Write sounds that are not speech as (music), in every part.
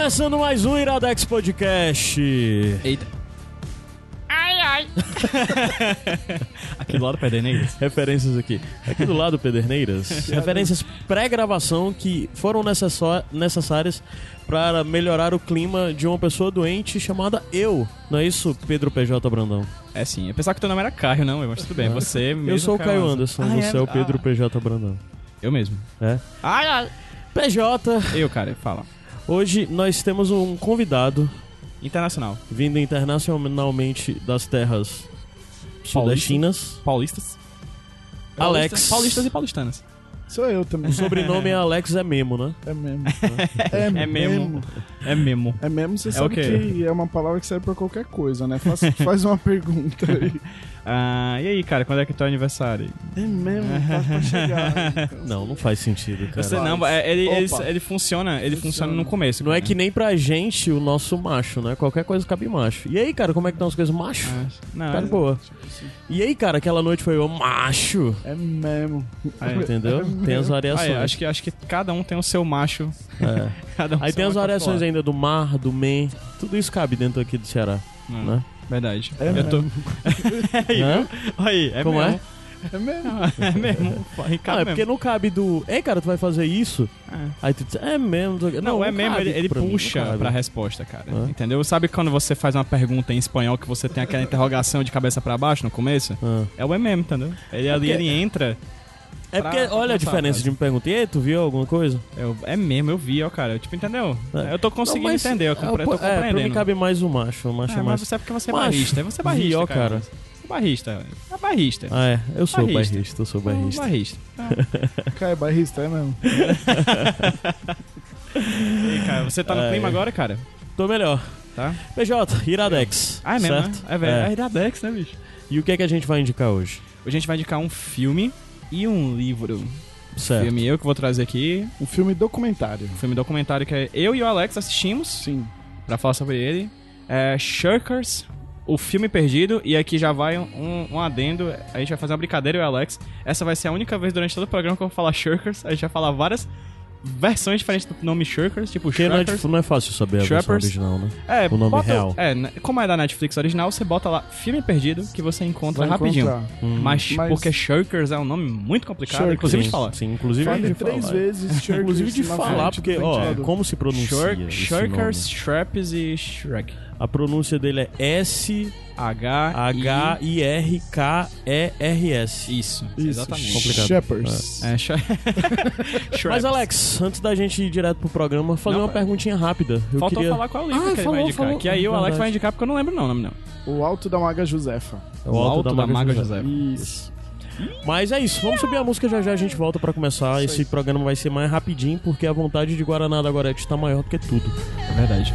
Começando mais um Iradex Podcast. Eita. Ai, ai. (laughs) Aqui do lado Pederneiras. Referências aqui. Aqui do lado, Pederneiras. (laughs) referências pré-gravação que foram necessárias para melhorar o clima de uma pessoa doente chamada eu. Não é isso, Pedro PJ Brandão? É sim, eu pensava que teu nome era Caio, não, mas tudo bem, você mesmo. eu sou o Caio Anderson, Ah, você é, o Pedro Ah, PJ Brandão. eu mesmo. É? Ai, ai. PJ, Eu, cara, fala. Hoje nós temos um convidado Internacional. vindo internacionalmente das terras sudestinas. Paulistas. Alex. Paulistas e paulistanas. Sou eu também. O sobrenome é Alex é Memo, né? É mesmo. (laughs) É, É mesmo. É mesmo. É mesmo, você É sabe o quê? que é uma palavra que serve pra qualquer coisa, né? Faz, faz uma pergunta aí. (laughs) Ah, e aí, cara, quando é que é teu aniversário? É mesmo, faz pra chegar. Não, não faz sentido, cara. Você não, é, ele, ele, Opa. ele funciona, ele funciona no começo. Não é cara. que nem pra gente o nosso macho, né? Qualquer coisa cabe macho. E aí, cara, como é que estão as coisas macho? Ah, Não, Tá de é- boa. E aí, cara, aquela noite foi o macho. É mesmo. É. Entendeu? Tem as variações. é, acho, que, acho que cada um tem o seu macho. É. (laughs) Cada um Aí seu tem as macho variações ainda do mar, do men. Tudo isso cabe dentro aqui do Ceará, Hum, né? Verdade. É eu tô... mesmo. (laughs) aí, Hã? Aí, é Como mesmo. É mesmo. É mesmo. (laughs) Ricardo Ah, é porque mesmo. não cabe do. Ei, cara, tu vai fazer isso? É. Aí tu diz, é mesmo. Não, é mesmo, cabe ele, ele pra mim, não puxa cabe. pra resposta, cara. Entendeu? Sabe quando você faz uma pergunta em espanhol que você tem aquela interrogação de cabeça pra baixo no começo? É o é mesmo, entendeu? Ele ali, porque- ele entra. É porque, olha a começar, diferença cara. de me perguntar, e aí, tu viu alguma coisa? É, o- é mesmo, eu vi, ó, cara. Tipo, entendeu? É. Eu tô conseguindo Não, mas- entender, eu, compre... tô é, pra mim compreendendo. cabe mais o macho. O macho É, é, mas mais. você é porque você é Macho. barrista. Você é barrista, Vi, ó, cara. cara. Você é barrista. É barrista. Ah, é. Eu sou Barrista. barrista, eu sou É barrista. barrista. (laughs) (laughs) Cara, é barrista, é mesmo. (laughs) E aí, cara, você tá no É. clima agora, cara? Tô melhor. Tá? PJ, Iradex. Ah, é mesmo, certo? né? É, velho. É Iradex, né, bicho? E o que é que a gente vai indicar hoje? Hoje a gente vai indicar um filme e um livro. Certo. Filme eu que vou trazer aqui. Um filme documentário. Um filme documentário que é eu e o Alex assistimos Sim. pra falar sobre ele. É Shirkers, o filme perdido. E aqui já vai um, um adendo. A gente vai fazer uma brincadeira eu e o Alex. Essa vai ser a única vez durante todo o programa que eu vou falar Shirkers. A gente vai falar várias versões diferentes do nome Shirkers, tipo Porque não é, Shirkers. dif- não é fácil saber a versão original, né? É, o nome bota- real. É, né, como é da Netflix original, você bota lá filme perdido que você encontra Vai rapidinho. Hum. Mas, Mas- porque Shirkers é um nome muito complicado, Shirkers. inclusive de sim, falar. Sim, inclusive Fale de três falar. vezes Shirkers (laughs) Inclusive de falar, porque, ó, como se pronuncia Shirk, Shirkers? Shreps e Shrek. A pronúncia dele é S-H-I-R-K-E-R-S. H-I... Isso, Isso, exatamente. Complicado. Shepherds. É, Sh- (laughs) Shreps. Mas, Alex, antes da gente ir direto pro programa, fazer Não, uma perguntinha rápida. Eu Faltou queria... falar qual é o livro Ah, que ele falou, vai indicar. falou. Que aí o Alex vai indicar porque eu não lembro não, o nome não. O Alto da Maga Josefa. É O Alto da Maga José. Isso. Mas é isso, vamos subir a música já já a gente volta pra começar. Esse programa vai ser mais rapidinho, porque a vontade de Guaraná da Gorete tá maior do que tudo. É verdade.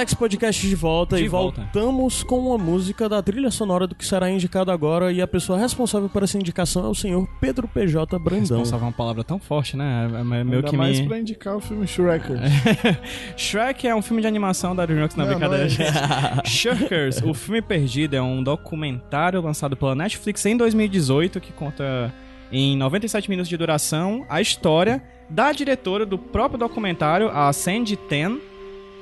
Iradex Podcast de volta De e volta. voltamos com uma música da trilha sonora do que será indicado agora e a pessoa responsável por essa indicação é o senhor Pedro PJ Brandão. Responsável é uma palavra tão forte, né? É meio Ainda que mais me... pra indicar o filme Shrek. (laughs) Shrek é um filme de animação da DreamWorks, não, Não, brincadeira. não (laughs) Shirkers, o filme perdido é um documentário lançado pela Netflix em 2018 que conta em 97 minutos de duração a história da diretora do próprio documentário, a Sandy Ten.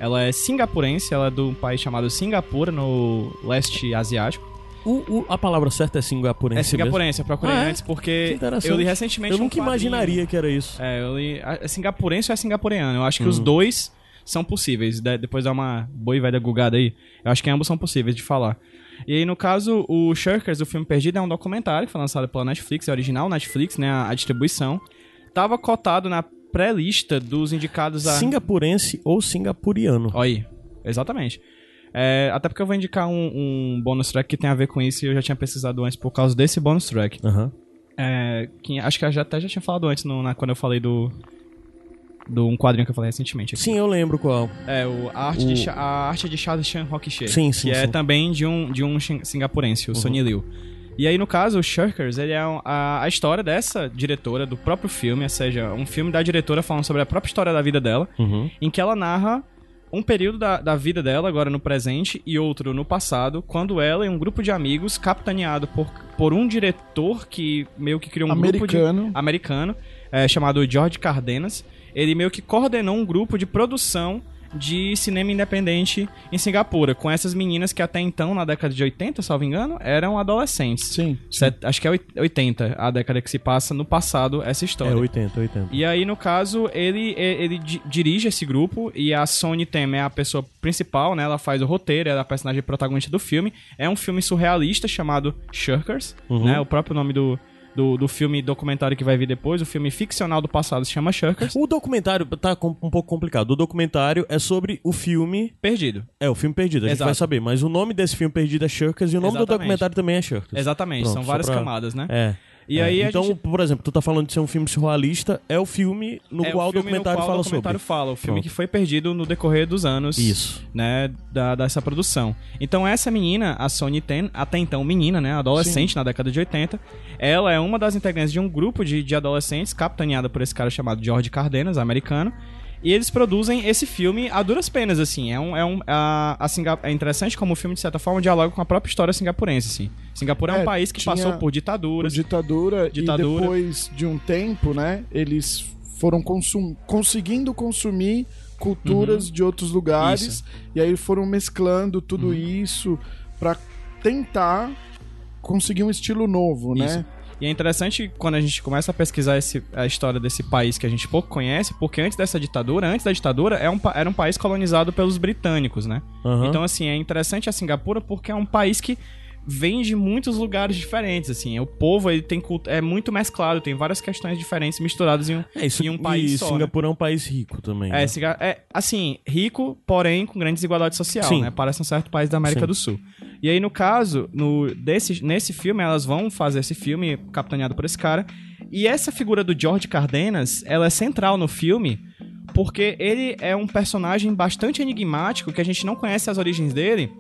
Ela é singapurense, ela é de um país chamado Singapura, no leste asiático. O- o- a palavra certa é singapurense É singapurense, eu procurei Ah, é? antes Que porque eu li recentemente Eu um nunca quadrinho. imaginaria que era isso. É, eu li. É singapurense ou é singapureano? Eu acho que Hum. os dois são possíveis. De- depois dá uma boa e velha gugada aí. Eu acho que ambos são possíveis de falar. E aí, no caso, o Shirkers, o filme perdido, é um documentário que foi lançado pela Netflix, é original Netflix, né? A, a distribuição. Tava cotado na pré-lista dos indicados a. Singapurense ou singapuriano. Olha aí, exatamente. É, até porque eu vou indicar um, um bônus track que tem a ver com isso e eu já tinha pesquisado antes por causa desse bônus track. Aham. É, que acho que eu já, até já tinha falado antes no- na- quando eu falei do. Do um quadrinho que eu falei recentemente. aqui. Sim, eu lembro qual. É, o, a, arte O- de, a arte de Charles Chan Roquiche. Sim, sim, Que é sim. Uhum. também de um, de um singapurense, o Sonny Liu. E aí, no caso, o Shirkers, ele é a, a história dessa diretora, do próprio filme, ou seja, um filme da diretora falando sobre a própria história da vida dela, Uhum. em que ela narra um período da, da vida dela, agora no presente, e outro no passado, quando ela e um grupo de amigos, capitaneado por, por um diretor que meio que criou um grupo de Americano. americano, é, chamado George Cardenas. Ele meio que coordenou um grupo de produção de cinema independente em Singapura, com essas meninas que até então, na década de 80, salvo engano, eram adolescentes. Sim. Set- acho que é oit- 80, a década que se passa no passado essa história. É 80, 80. E aí, no caso, ele, ele, ele di- dirige esse grupo e a Sony Tem é a pessoa principal, né? Ela faz o roteiro, ela é a personagem protagonista do filme. É um filme surrealista chamado Shirkers, Uhum. né? O próprio nome do, do, do filme documentário que vai vir depois, o filme ficcional do passado se chama Shirkers. O documentário tá com- um pouco complicado. O documentário é sobre o filme. Perdido. É, o filme perdido, a gente Exato. vai saber. Mas o nome desse filme perdido é Shirkers e o nome do Exatamente. documentário também é Shirkers. Exatamente, Pronto, são várias pra- camadas, né? É. E É, aí então, gente- por exemplo, tu tá falando de ser um filme surrealista, é o filme no é qual o filme documentário no qual fala o documentário sobre. fala, o filme Pronto. que foi perdido no decorrer dos anos. Isso. né, da, dessa produção. Então essa menina, a Sony Ten, até então menina, né, adolescente na década de 80, ela é uma das integrantes de um grupo de, de adolescentes capitaneada por esse cara chamado George Cardenas, americano, e eles produzem esse filme a duras penas, assim. É, um, é, um, a, a Singa- é interessante como o filme, de certa forma, dialoga com a própria história singapurense, assim. Singapura é, um É, país que passou por ditaduras. ditadura, Ditadura. e depois de um tempo, né, eles foram consum conseguindo consumir culturas de outros lugares Uhum. Isso. e aí foram mesclando tudo Uhum. isso pra tentar conseguir um estilo novo, Isso. né? E é interessante quando a gente começa a pesquisar esse- a história desse país que a gente pouco conhece, porque antes dessa ditadura, antes da ditadura, é um era um país colonizado pelos britânicos, né? Aham. Então, assim, é interessante a Singapura porque é um país que vem de muitos lugares diferentes, assim. O povo, ele tem culto, é muito mesclado, tem várias questões diferentes misturadas em um, É isso. em um país e só, né? Singapura é um país rico também. É, né? É, assim, rico, porém com grande desigualdade social, Sim. né? Parece um certo país da América Sim. do Sul. E aí, no caso, no, desse, nesse filme, elas vão fazer esse filme capitaneado por esse cara. E essa figura do George Cardenas, ela é central no filme, porque ele é um personagem bastante enigmático, que a gente não conhece as origens dele.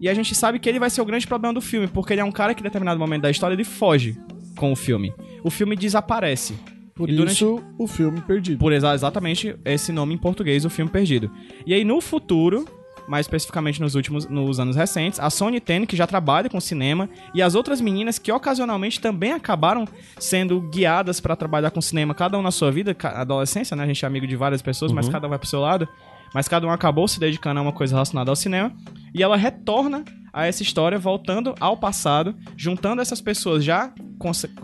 E a gente sabe que ele vai ser o grande problema do filme, porque ele é um cara que, em determinado momento da história, ele foge com o filme. O filme desaparece. Por durante- isso o filme perdido. Por exa- exatamente esse nome em português, o filme perdido. E aí no futuro, mais especificamente nos últimos nos anos recentes, a Sony Ten, que já trabalha com cinema, e as outras meninas que ocasionalmente também acabaram sendo guiadas pra trabalhar com cinema, cada um na sua vida, adolescência, né? A gente é amigo de várias pessoas, mas cada um vai pro seu lado. Mas cada um acabou se dedicando a uma coisa relacionada ao cinema. E ela retorna a essa história, voltando ao passado, juntando essas pessoas já,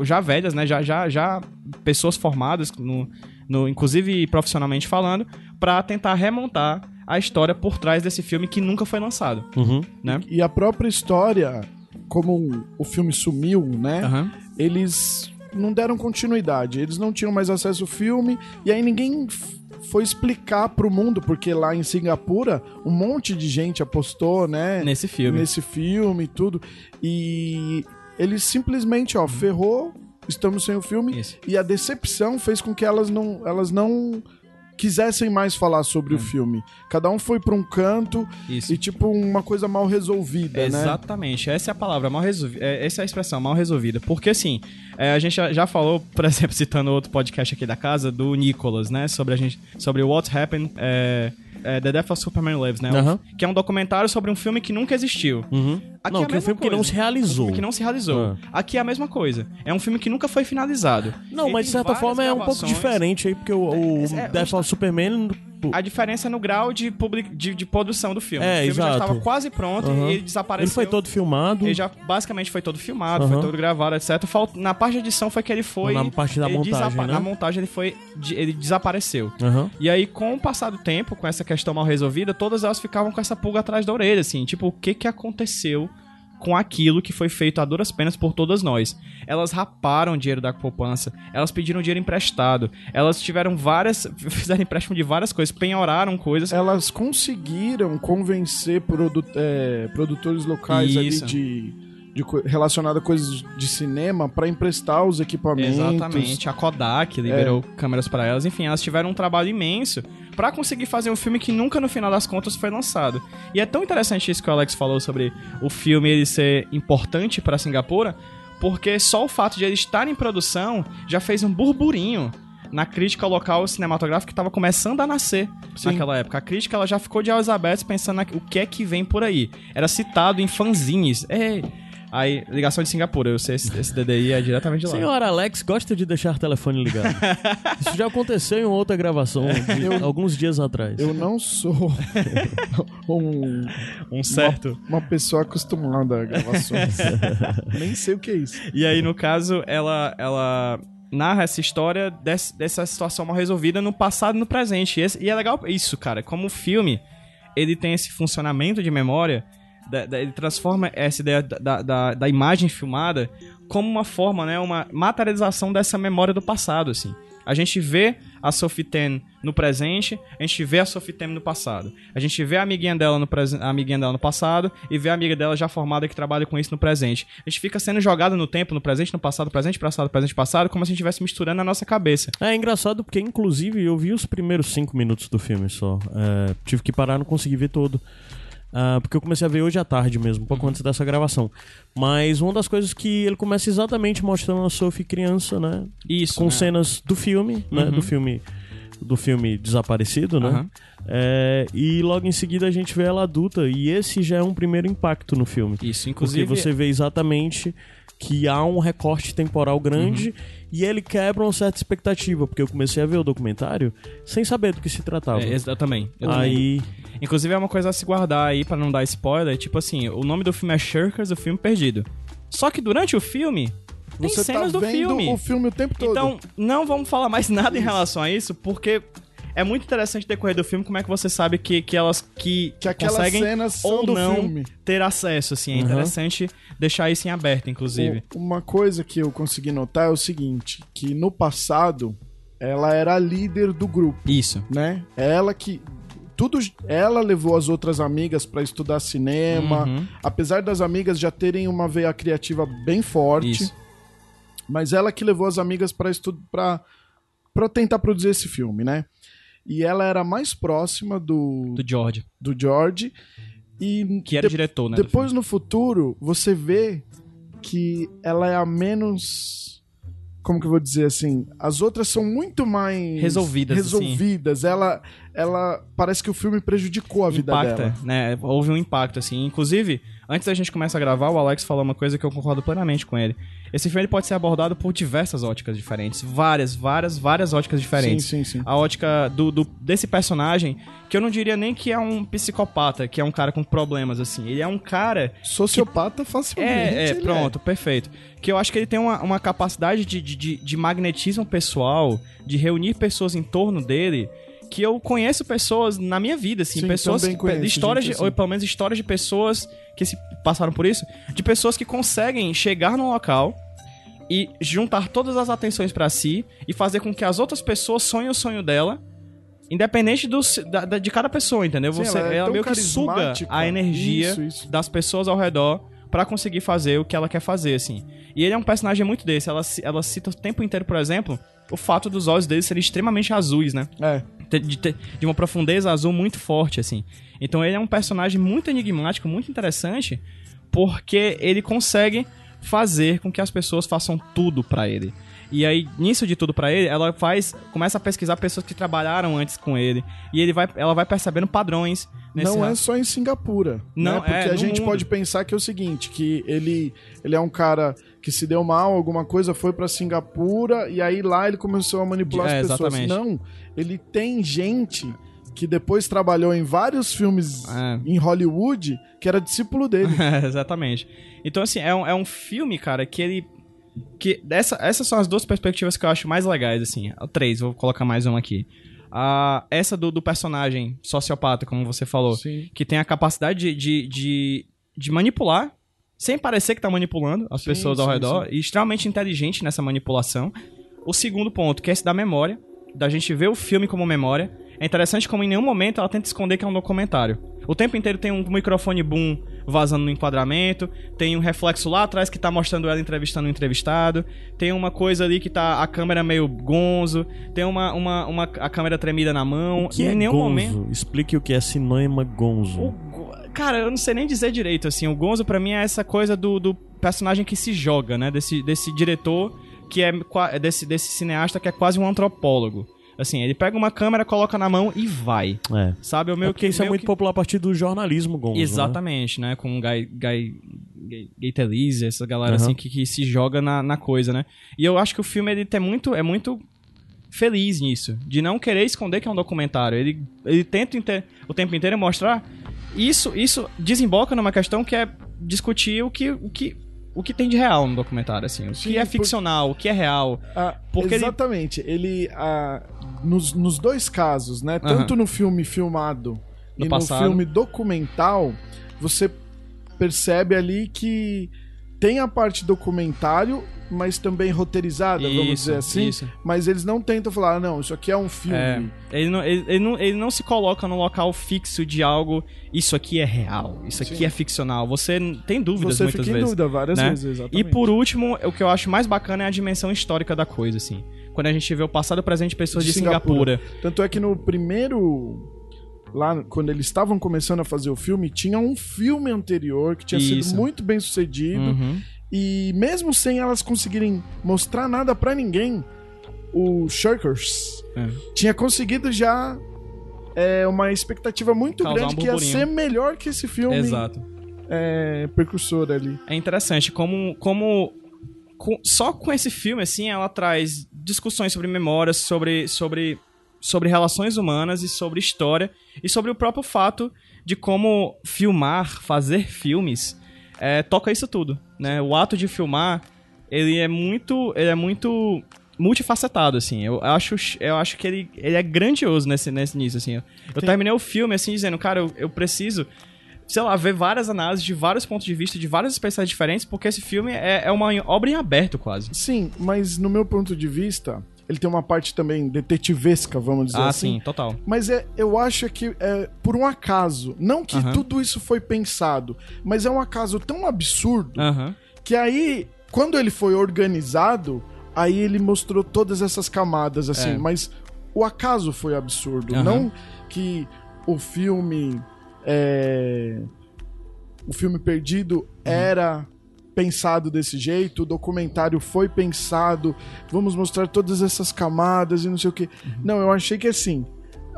já velhas, né? Já, já, já pessoas formadas, no, no, inclusive profissionalmente falando, pra tentar remontar a história por trás desse filme que nunca foi lançado, Uhum. né? E a própria história, como o filme sumiu, né? Aham. Eles não deram continuidade. Eles não tinham mais acesso ao filme. E aí ninguém foi explicar pro mundo, porque lá em Singapura um monte de gente apostou, né? Nesse filme. Nesse filme e tudo. E eles simplesmente, ó, ferrou, estamos sem o filme. Isso. E a decepção fez com que elas não, elas não quisessem mais falar sobre o filme. Cada um foi pra um canto Isso. e, tipo, uma coisa mal resolvida, né? Exatamente, essa é a palavra, mal resolvida. Essa é a expressão, mal resolvida. Porque assim, é, a gente já, falou, por (laughs) exemplo, citando outro podcast aqui da casa, do Nicholas, né? Sobre a gente. Sobre What Happened. É, é, The Death of Superman Lives, né? Aham. Que é um documentário sobre um filme que nunca existiu. Uhum. Aqui não, é que é um filme que não coisa. se realizou. Um que não se realizou. Ah. Aqui é a mesma coisa. É um filme que nunca foi finalizado. Não, Ele mas de certa forma é um pouco diferente aí, porque o, o É, Death of Superman. A diferença é no grau de, public... de, de produção do filme. É, o filme já exato. estava quase pronto Aham. e ele desapareceu. Ele foi todo filmado. Ele já basicamente foi todo filmado, Aham. foi todo gravado, etc. Falt- Na parte de edição foi que ele foi. Na parte da montagem, né? Na montagem ele foi. Ele desapareceu. Aham. E aí, com o passar do tempo, com essa questão mal resolvida, todas elas ficavam com essa pulga atrás da orelha, assim, tipo, o que que aconteceu com aquilo que foi feito a duras penas por todas nós. Elas raparam dinheiro da poupança, elas pediram dinheiro emprestado, elas tiveram várias, (laughs) fizeram empréstimo de várias coisas, penhoraram coisas. Elas conseguiram convencer produ é, produtores locais Isso. ali de, de relacionado a coisas de cinema pra emprestar os equipamentos. Exatamente, a Kodak liberou É. câmeras pra elas, enfim, elas tiveram um trabalho imenso pra conseguir fazer um filme que nunca no final das contas foi lançado. E é tão interessante isso que o Alex falou sobre o filme ele ser importante pra Singapura, porque só o fato de ele estar em produção já fez um burburinho na crítica local cinematográfica que estava começando a nascer Sim. naquela época. A crítica ela já ficou de olhos abertos pensando na, o que é que vem por aí. Era citado em fanzines. Ei, aí, ligação de Singapura, eu sei esse, esse DDI é diretamente de lá. Senhor Alex gosta de deixar o telefone ligado. (laughs) Isso já aconteceu em outra gravação de (laughs) alguns dias atrás. Eu não sou (laughs) um, Um certo. uma pessoa acostumada a gravações. Nem sei o que é isso. E aí, no caso, ela, ela narra essa história desse- dessa situação mal resolvida no passado e no presente. E, esse- e é legal isso, cara. Como o filme, ele tem esse funcionamento de memória, da- da- ele transforma essa ideia da, da, da- imagem filmada como uma forma, né? Uma materialização dessa memória do passado, assim. A gente vê a Sophie Ten no presente, a gente vê a Sophie Ten no passado. A gente vê a amiguinha dela no, a amiguinha dela no passado e vê a amiga dela já formada que trabalha com isso no presente. A gente fica sendo jogado no tempo, no presente, no passado, presente, passado, presente, passado, como se a gente estivesse misturando na nossa cabeça. É engraçado porque, inclusive, eu vi os primeiros cinco minutos do filme só. É, tive que parar, não consegui ver todo. Ah, porque eu comecei a ver hoje à tarde mesmo, pouco antes dessa gravação. Mas uma das coisas que ele começa exatamente mostrando a Sophie criança, né? Isso. Com né? cenas do filme, né? Do filme do filme Desaparecido, né? Aham. É, e logo em seguida a gente vê ela adulta. E esse já é um primeiro impacto no filme. Isso, inclusive. Porque você vê exatamente que há um recorte temporal grande Uhum. e ele quebra uma certa expectativa, porque eu comecei a ver o documentário sem saber do que se tratava. É, eu também. eu também. Aí, Inclusive é uma coisa a se guardar aí pra não dar spoiler. Tipo assim, o nome do filme é Shirkers, o filme perdido. Só que durante o filme tem Você cenas tá do vendo filme. o filme o tempo todo. Então, não vamos falar mais (laughs) nada em relação a isso, porque é muito interessante decorrer do filme como é que você sabe que, que elas que, que aquelas conseguem cenas são ou do não filme. ter acesso, assim. É Uhum. interessante deixar isso em aberto, inclusive. O- Uma coisa que eu consegui notar é o seguinte, que no passado ela era a líder do grupo, Isso. né? Ela que tudo ela levou as outras amigas pra estudar cinema, Uhum. apesar das amigas já terem uma veia criativa bem forte, Isso. mas ela que levou as amigas para para tentar produzir esse filme, né? E ela era mais próxima do Do George, do George e que era de- diretor, né? depois no futuro você vê que ela é a menos como que eu vou dizer assim as outras são muito mais Resolvidas, assim. resolvidas ela ela parece que o filme prejudicou a vida impacta, dela né? Houve um impacto, assim. Inclusive, antes da gente começar a gravar, o Alex falou uma coisa que eu concordo plenamente com ele. Esse filme pode ser abordado por diversas óticas diferentes. Várias, várias, várias óticas diferentes. sim sim sim A ótica do, do- desse personagem, que eu não diria nem que é um psicopata, que é um cara com problemas, assim. Ele é um cara sociopata facilmente é, é, ele pronto, perfeito. Que eu acho que ele tem uma, uma capacidade de, de, de, de magnetismo pessoal, de reunir pessoas em torno dele, que eu conheço pessoas na minha vida, assim, Sim, pessoas, que- conheço histórias, gente de, assim. ou pelo menos histórias de pessoas que se passaram por isso, de pessoas que conseguem chegar num local e juntar todas as atenções pra si e fazer com que as outras pessoas sonhem o sonho dela. Independente do, da- da- de cada pessoa, entendeu? Sim, Você, ela é ela meio que suga a energia Isso, isso. das pessoas ao redor pra conseguir fazer o que ela quer fazer, assim. E ele é um personagem muito desse. Ela, ela cita o tempo inteiro, por exemplo, o fato dos olhos dele serem extremamente azuis, né? é de, de uma profundeza azul muito forte, assim. Então ele é um personagem muito enigmático, muito interessante, porque ele consegue fazer com que as pessoas façam tudo pra ele. E aí, nisso de tudo pra ele, ela faz, começa a pesquisar pessoas que trabalharam antes com ele, e ele vai, ela vai percebendo padrões nesse Não é só em Singapura. Não, né? Porque é, a gente mundo. pode pensar que é o seguinte, que ele, ele é um cara que se deu mal, alguma coisa, foi pra Singapura e aí lá ele começou a manipular É, as pessoas. exatamente. Não, ele tem gente que depois trabalhou em vários filmes É. em Hollywood que era discípulo dele. (laughs) É, exatamente. Então, assim, é um, é um filme, cara, que ele. que dessa, Essas são as duas perspectivas que eu acho mais legais, assim. Três, vou colocar mais uma aqui. Ah, essa do, do personagem sociopata, como você falou, Sim. que tem a capacidade de, de, de, de manipular, sem parecer que tá manipulando as Sim, pessoas ao sim, redor, e extremamente inteligente nessa manipulação. O segundo ponto, que é esse da memória, da gente ver o filme como memória. É interessante como em nenhum momento ela tenta esconder que é um documentário. O tempo inteiro tem um microfone boom vazando no enquadramento, tem um reflexo lá atrás que tá mostrando ela entrevistando o entrevistado, tem uma coisa ali que tá a câmera meio gonzo, tem uma, uma, uma a câmera tremida na mão, Que e é em nenhum gonzo? momento. Explique o que é cinema gonzo. O Cara, eu não sei nem dizer direito, assim. O Gonzo, pra mim, é essa coisa do, do personagem que se joga, né? Desse, desse diretor que é... Desse, desse cineasta que é quase um antropólogo. Assim, ele pega uma câmera, coloca na mão e vai. É. Sabe? O É meu porque isso é muito que- popular a partir do jornalismo gonzo. né? Exatamente, né? Com o Guy, Guy, Guy, Guy Talese, essa galera Aham. assim que, que se joga na, na coisa, né? E eu acho que o filme ele é muito, é muito feliz nisso, de não querer esconder que é um documentário. Ele, ele tenta o tempo inteiro mostrar isso, isso desemboca numa questão que é discutir o que, o que, o que tem de real no documentário, assim, o Sim, que é por- ficcional, o que é real. Ah, Porque ele- exatamente. Ele, ah, nos, nos dois casos, né? Tanto no filme filmado No e passado. no filme documental, você percebe ali que tem a parte documentário, mas também roteirizada, vamos Isso, dizer assim. isso. Mas eles não tentam falar, ah, não, isso aqui é um filme. É, ele, não, ele, ele não, ele não se coloca no local fixo de algo, isso aqui é real, isso aqui Sim. é ficcional. Você tem dúvidas Você muitas fica em vezes. dúvida várias né? vezes, E exatamente. por último, o que eu acho mais bacana é a dimensão histórica da coisa, assim. Quando a gente vê o passado e o presente de pessoas de, De Singapura. Singapura. Tanto é que no primeiro. Lá, quando eles estavam começando a fazer o filme, tinha um filme anterior que tinha Isso. sido muito bem sucedido. Uhum. E mesmo sem elas conseguirem mostrar nada pra ninguém, o Shirkers É. tinha conseguido já é, uma expectativa muito Causar grande um que ia ser melhor que esse filme Exato. é, precursor ali. É interessante como, como com- só com esse filme, assim, ela traz discussões sobre memórias, sobre, sobre, sobre relações humanas e sobre história e sobre o próprio fato de como filmar, fazer filmes, é, toca isso tudo, né? O ato de filmar, ele é muito, ele é muito multifacetado, assim. Eu acho, eu acho que ele, ele é grandioso nesse, nesse nisso, assim. Eu Tem- terminei o filme, assim, dizendo, cara, eu, eu preciso sei lá, ver várias análises de vários pontos de vista, de vários especiais diferentes, porque esse filme é, é uma obra em aberto, quase. Sim, mas no meu ponto de vista, ele tem uma parte também detetivesca, vamos dizer Ah, assim. sim, total. Mas é, eu acho que é por um acaso. Não que tudo isso foi pensado, mas é um acaso tão absurdo que aí, quando ele foi organizado, aí ele mostrou todas essas camadas, assim. É. Mas o acaso foi absurdo. Não que o filme. é, O filme Perdido Uhum. era pensado desse jeito, o documentário foi pensado, vamos mostrar todas essas camadas e não sei o que. Uhum. Não, eu achei que assim,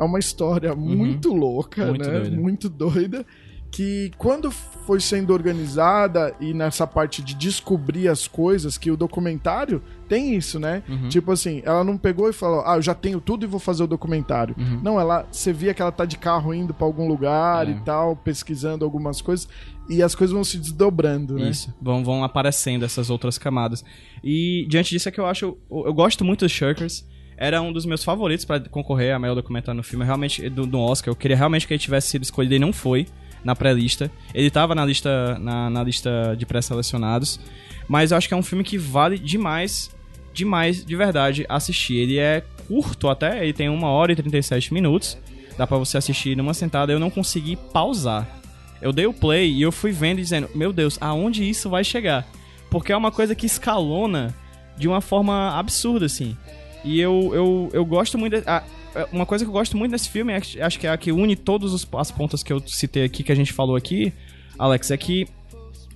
é uma história muito louca, Muito né? doida. Muito doida. Que quando foi sendo organizada e nessa parte de descobrir as coisas, que o documentário tem isso, né? Uhum. Tipo assim, ela não pegou e falou, ah, eu já tenho tudo e vou fazer o documentário. Uhum. Não, ela, você via que ela tá de carro indo pra algum lugar É. e tal, pesquisando algumas coisas, e as coisas vão se desdobrando, né? Isso. Vão, vão aparecendo essas outras camadas. E diante disso é que eu acho. Eu, eu gosto muito dos Shirkers. Era um dos meus favoritos pra concorrer a melhor documentário no filme. Realmente, do, do Oscar. Eu queria realmente que ele tivesse sido escolhido e não foi na pré-lista. Ele tava na lista, na, na lista de pré-selecionados. Mas eu acho que é um filme que vale demais, demais, de verdade, assistir. Ele é curto até, ele tem 1 hora e 37 minutos. Dá pra você assistir numa sentada. Eu não consegui pausar. Eu dei o play e eu fui vendo e dizendo, meu Deus, aonde isso vai chegar? Porque é uma coisa que escalona de uma forma absurda, assim. E eu, eu, eu gosto muito. de- ah, é, uma coisa que eu gosto muito nesse filme, é acho que é a que une todas as pontas que eu citei aqui, que a gente falou aqui, Alex, é que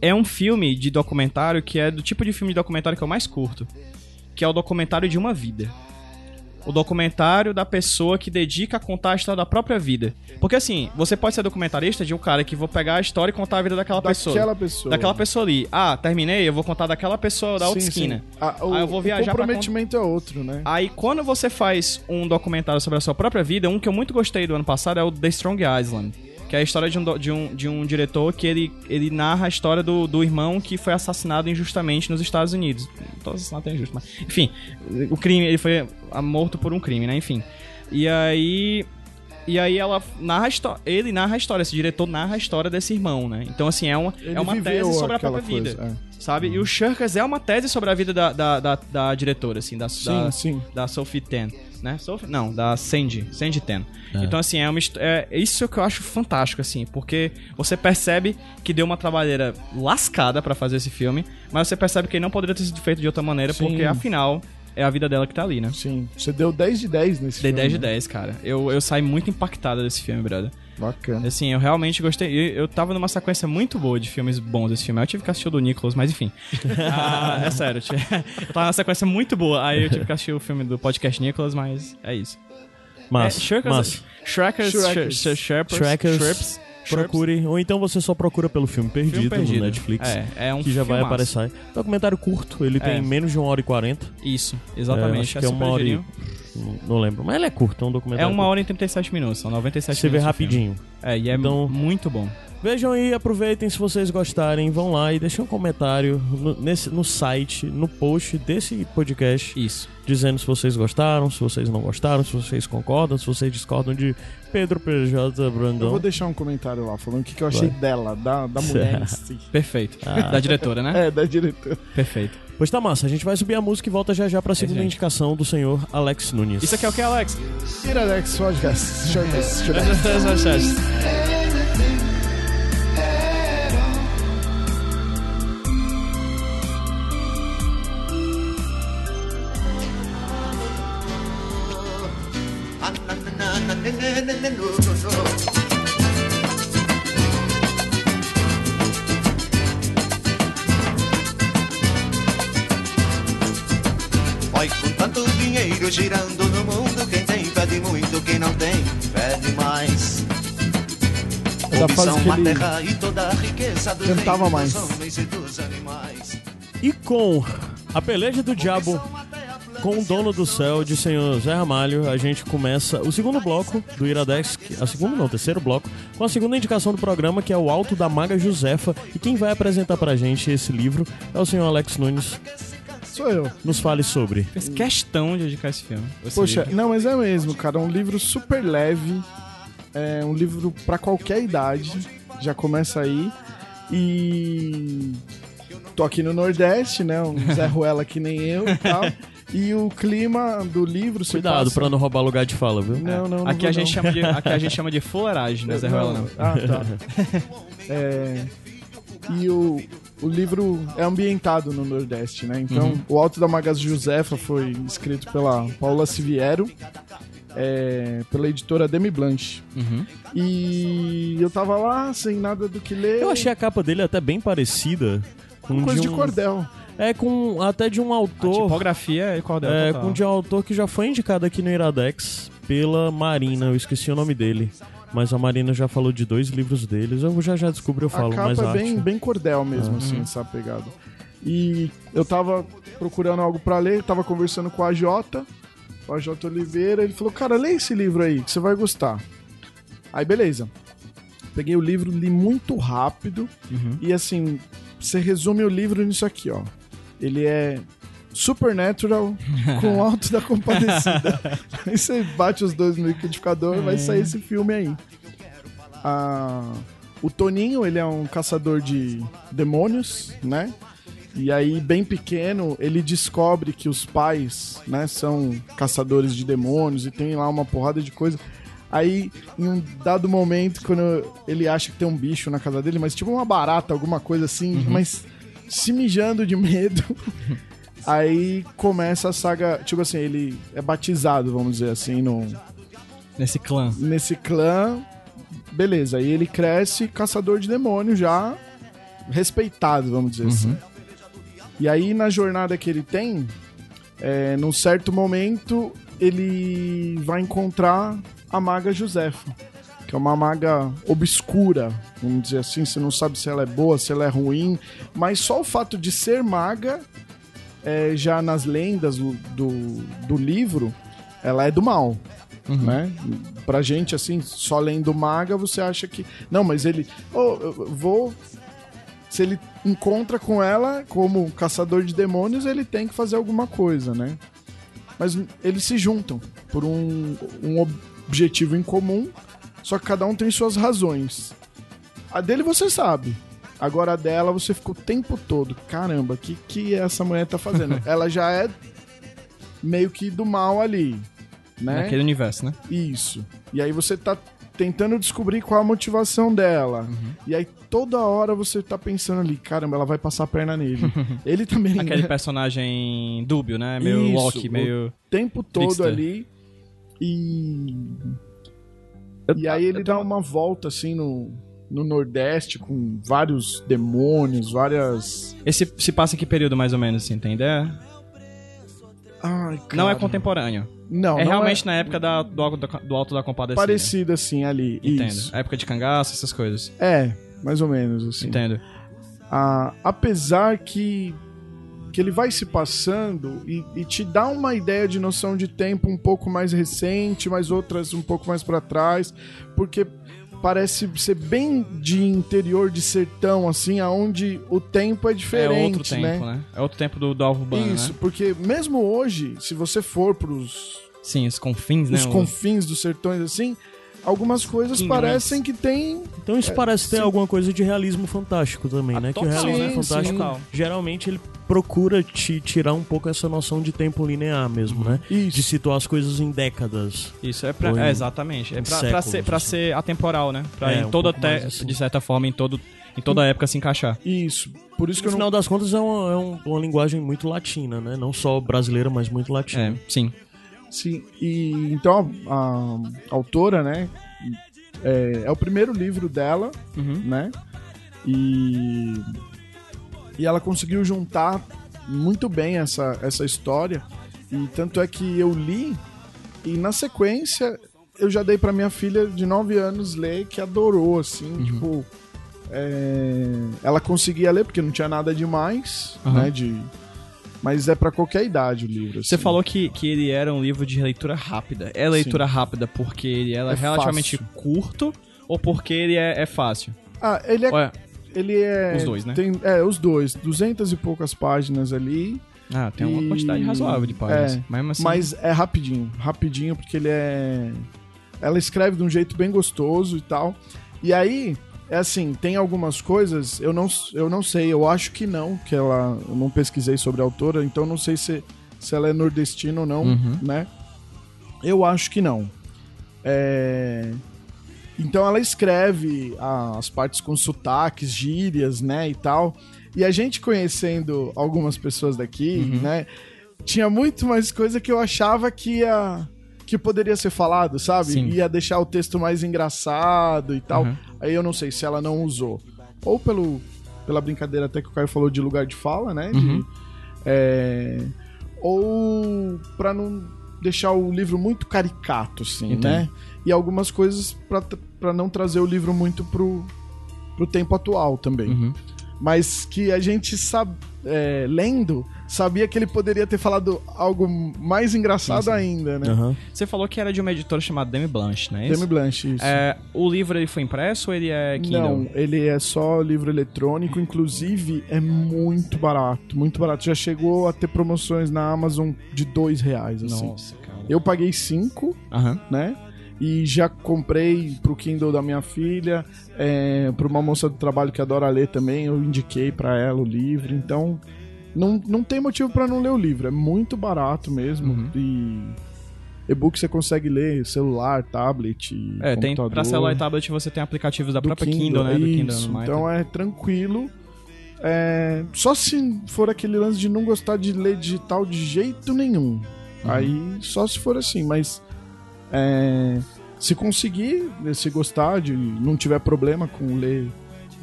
é um filme de documentário que é do tipo de filme de documentário que eu mais curto. Que é o documentário de uma vida. O documentário da pessoa que dedica a contar a história da própria vida. Porque assim, você pode ser documentarista de um cara que vou pegar a história e contar a vida daquela, pessoa. Daquela pessoa. Daquela pessoa ali. Ah, terminei, eu vou contar daquela pessoa da outra Sim, esquina. sim. Ah, o, Aí eu vou viajar o pra comprometimento é outro, né? Aí quando você faz um documentário sobre a sua própria vida, um que eu muito gostei do ano passado é o The Strong Island. Que é a história de um, de um, de um diretor que ele, ele narra a história do, do irmão que foi assassinado injustamente nos Estados Unidos. Todo assassinato é injusto, mas. Enfim, o crime, ele foi morto por um crime, né? Enfim. E aí. E aí ela narra a história. Ele narra a história, esse diretor narra a história desse irmão, né? Então, assim, é uma, Ele é uma tese sobre a própria vida. coisa, Sabe? E o Shirkers é uma tese sobre a vida da, da, da, da diretora, assim, da, Sim, da, sim. da Sophie Ten, né? Sophie? Não, da Sandy, Sandy Ten. Então, assim, é, uma, histó- é isso que eu acho fantástico, assim, porque você percebe que deu uma trabalheira lascada pra fazer esse filme, mas você percebe que ele não poderia ter sido feito de outra maneira, Sim. porque, afinal, é a vida dela que tá ali, né? Sim. Você deu 10 de 10 nesse Dei filme. 10 de né? 10, cara. Eu, eu saí muito impactada desse filme, brother. Bacana. Assim, eu realmente gostei. Eu, eu tava numa sequência muito boa de filmes bons desse filme. Eu tive que assistir o do Nicholas, mas enfim. (laughs) Ah, é sério. Eu, tive- eu (laughs) tava numa sequência muito boa. Aí eu tive que assistir o filme do podcast Nicholas, mas é isso. Mas, é, Shrekers, mas Shrekers, Shrekers. Sh- Sh- Sherpers, Shrekers, Sherps, procure, ou então você só procura pelo filme Perdido, Filme Perdido. no Netflix. É, é um que já vai aparecer. Documentário curto, ele É. tem menos de uma hora e quarenta. Isso, É, exatamente. acho que é uma super hora e... Não, não lembro, mas ele é curto, é um É documentário. uma hora e 37 minutos, são 97 Você vê minutos. de filme. rapidinho. É, e é Então- muito bom. Vejam aí, aproveitem se vocês gostarem, vão lá e deixem um comentário no, nesse, no site, no post desse podcast, Isso. dizendo se vocês gostaram, se vocês não gostaram, se vocês concordam, se vocês discordam de Pedro PJ Eu Brandão. vou deixar um comentário lá falando o que, que eu achei dela, da, da mulher. (laughs) Perfeito. Ah. Da diretora, né? É, da diretora. Perfeito. Pois tá massa, a gente vai subir a música e volta já já pra segunda gente. indicação do senhor Alex Nunes. Isso aqui é o que, Alex? Iradex Podcast. Shirtless, shirtless. Oi, com tanto dinheiro girando no mundo, quem tem pede muito, quem não tem pede mais. É da fase que ele e toda a riqueza do reino mais. e com a peleja do diabo com o dono do céu de senhor Zé Ramalho, a gente começa o segundo bloco do Iradex, a segunda não, o terceiro bloco, com a segunda indicação do programa, que é o Alto da Maga Josefa. E quem vai apresentar pra gente esse livro é o senhor Alex Nunes. Sou eu. Nos fale sobre. Fiz questão de dedicar esse filme. esse Poxa, livro. não, mas é mesmo, cara. É um livro super leve. É um livro pra qualquer idade. Já começa aí. E. Tô aqui no Nordeste, né? Um Zé (laughs) Ruela que nem eu e tal. E o clima do livro se Cuidado passa... pra não roubar lugar de fala, viu? Não, não, não aqui, vou a gente não. chama de, (laughs) aqui a gente chama de fuleiragem, né, Zé Ruela? Não. Ah, tá. (laughs) É, e o, o livro é ambientado no Nordeste, né? Então, Uhum. o Alto da Magas Josefa foi escrito pela Paula Siviero, é, pela editora Demi Blanche. Uhum. E eu tava lá sem nada do que ler. Eu achei a capa dele até bem parecida com coisa de um- cordel. É com até de um A autor. tipografia é cordel É, total. com de um autor que já foi indicado aqui no Iradex pela Marina, eu esqueci o nome dele. Mas a Marina já falou de dois livros deles. Eu já já descobri, eu falo a capa é arte. bem, bem cordel mesmo, assim, essa pegada. E eu tava procurando algo pra ler, tava conversando com a Jota, o AJ Oliveira, ele falou, cara, lê esse livro aí, que você vai gostar. Aí, beleza. Peguei o livro, li muito rápido, e assim, você resume o livro nisso aqui, ó. Ele é Supernatural com Alto da Compadecida. (laughs) aí você bate os dois no liquidificador, vai sair esse filme aí. Ah, o Toninho, ele é um caçador de demônios, né? E aí, bem pequeno, ele descobre que os pais, né, são caçadores de demônios e tem lá uma porrada de coisa. Aí, em um dado momento, quando ele acha que tem um bicho na casa dele, mas tipo uma barata, alguma coisa assim, mas se mijando de medo, (laughs) Aí começa a saga, tipo assim, ele é batizado, vamos dizer assim, no, Nesse clã. nesse clã. Beleza, aí ele cresce caçador de demônios já respeitado, vamos dizer assim. E aí na jornada que ele tem, é, num certo momento ele vai encontrar a maga Josefa, que é uma maga obscura, vamos dizer assim, você não sabe se ela é boa, se ela é ruim, mas só o fato de ser maga, é, já nas lendas do, do, do livro, ela é do mal. Né? Pra gente, assim, só lendo maga, você acha que. Não, mas ele. Oh, eu vou. Se ele encontra com ela como caçador de demônios, ele tem que fazer alguma coisa, né? Mas eles se juntam por um, um objetivo em comum, só que cada um tem suas razões. A dele você sabe. Agora a dela você ficou o tempo todo. Caramba, o que, que essa mulher tá fazendo? (laughs) ela já é meio que do mal ali. Né? Naquele universo, né? Isso. E aí você tá tentando descobrir qual a motivação dela. Uhum. E aí toda hora você tá pensando ali, caramba, ela vai passar a perna nele. (laughs) Ele também, Aquele né? (laughs) personagem dúbio, né? Meio Isso, Loki, o- meio. tempo todo Trickster. ali. E. E aí ele dá uma volta assim no, no Nordeste com vários demônios, várias. Esse se passa em que período mais ou menos, assim, tem ideia? Ai, Não é contemporâneo. Não, é não realmente na época da, do, Alto da- do Alto da Compadecida. parecido assim ali. Entendo. Isso. A época de cangaço, essas coisas. É, mais ou menos assim. Entendo. Ah, apesar que que ele vai se passando e, e te dá uma ideia de noção de tempo um pouco mais recente, mas outras um pouco mais pra trás, porque parece ser bem de interior de sertão assim, aonde o tempo é diferente, é outro tempo, né? né? É outro tempo do, do alvo urbano, Isso, né? porque mesmo hoje, se você for pros Sim, os confins, né? os confins dos sertões assim, algumas coisas parecem que tem Então isso parece ter sim. alguma coisa de realismo fantástico também, né? Que o realismo né? fantástico, sim. geralmente, ele procura te tirar um pouco essa noção de tempo linear mesmo, né? isso. De situar as coisas em décadas. Isso, é pra. Em- É, exatamente. É pra, pra séculos, ser, pra assim. ser atemporal, né? Pra É, em um te- assim. de certa forma, em, todo, em toda época se encaixar. Isso. Por isso que No eu não final das contas, é uma, é um- uma linguagem muito latina, né? Não só brasileira, mas muito É, latina. sim. Sim, e então a, a autora, né? É, é o primeiro livro dela, Uhum. né? E, e ela conseguiu juntar muito bem essa, essa história. E tanto é que eu li, e na sequência eu já dei pra minha filha de 9 anos ler, que adorou, assim, tipo. é, ela conseguia ler, porque não tinha nada demais, Aham. né? De, mas é pra qualquer idade o livro. Você assim. falou que, que ele era um livro de leitura rápida. É leitura rápida porque ele era É relativamente fácil. curto ou porque ele é, é fácil? Ah, ele é Olha, Ele é. Os dois, né? Tem, é, os dois. Duzentas e poucas páginas ali. ah, tem uma E- quantidade razoável de páginas. é, Mas, assim, Mas é rapidinho. Rapidinho, porque ele é. Ela escreve de um jeito bem gostoso e tal. E aí, é assim, tem algumas coisas, eu não, eu não sei, eu acho que não, que ela. Eu não pesquisei sobre a autora, então não sei se, se ela é nordestina ou não, Uhum. né? Eu acho que não. É. Então ela escreve ah, as partes com sotaques, gírias, né, e tal. E a gente conhecendo algumas pessoas daqui, Uhum. né, tinha muito mais coisa que eu achava que ia que poderia ser falado, sabe? Sim. Ia deixar o texto mais engraçado e tal. Uhum. Aí eu não sei se ela não usou. Ou pelo pela brincadeira até que o Caio falou de lugar de fala, né? De, Uhum. é, ou pra não deixar o livro muito caricato, assim, Entendo. né? E algumas coisas pra pra não trazer o livro muito pro, pro tempo atual também. Uhum. Mas que a gente sabe, é, lendo, sabia que ele poderia ter falado algo mais engraçado Sim, sim. ainda, né? Aham. Você falou que era de uma editora chamada Demi Blanche, não é isso? Demi Blanche, isso. É, o livro ele foi impresso ou ele é Kindle? Não, ele é só livro eletrônico, inclusive é muito barato, muito barato. Já chegou a ter promoções na Amazon de dois reais, assim. Nossa, cara. Eu paguei cinco, Aham. né? E já comprei pro Kindle da minha filha, é, pra uma moça do trabalho que adora ler também, eu indiquei pra ela o livro, então não, não tem motivo pra não ler o livro, é muito barato mesmo. Uhum. E e-book você consegue ler, celular, tablet, É, tem, computador. pra celular e tablet você tem aplicativos da do própria Kindle, né? Kindle isso. no Então é tranquilo. É, só se for aquele lance de não gostar de ler digital de jeito nenhum. Aí só se for assim, mas é, se conseguir, se gostar de não tiver problema com ler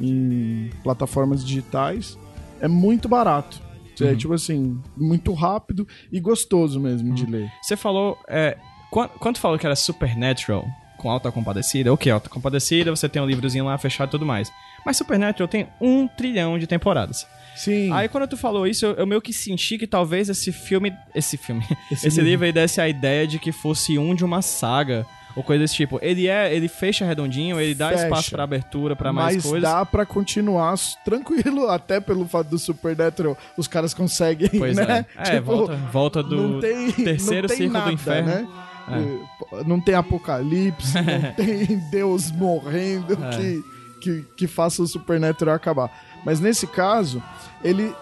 em plataformas digitais, é muito barato. É tipo assim, muito rápido e gostoso mesmo de ler. Você falou. É, quando, quando tu falou que era Supernatural com Alta Compadecida, ok, Alta Compadecida, você tem um livrozinho lá fechado e tudo mais. Mas Supernatural tem um trilhão de temporadas. Sim. Aí quando tu falou isso, eu, eu meio que senti que talvez esse filme. Esse filme. Esse, (laughs) Esse livro aí desse a ideia de que fosse um de uma saga. Ou coisa desse tipo. Ele é. Ele fecha redondinho, ele dá Fecha. espaço pra abertura, pra mais mas coisas. dá pra continuar tranquilo, (laughs) até pelo fato do Supernatural, os caras conseguem, Pois né? é. É, (laughs) volta, volta do não tem, terceiro círculo nada, do inferno. Né? Eh, Não tem apocalipse, (laughs) não tem Deus morrendo É. que, que, que faça o Supernatural acabar. Mas nesse caso, ele,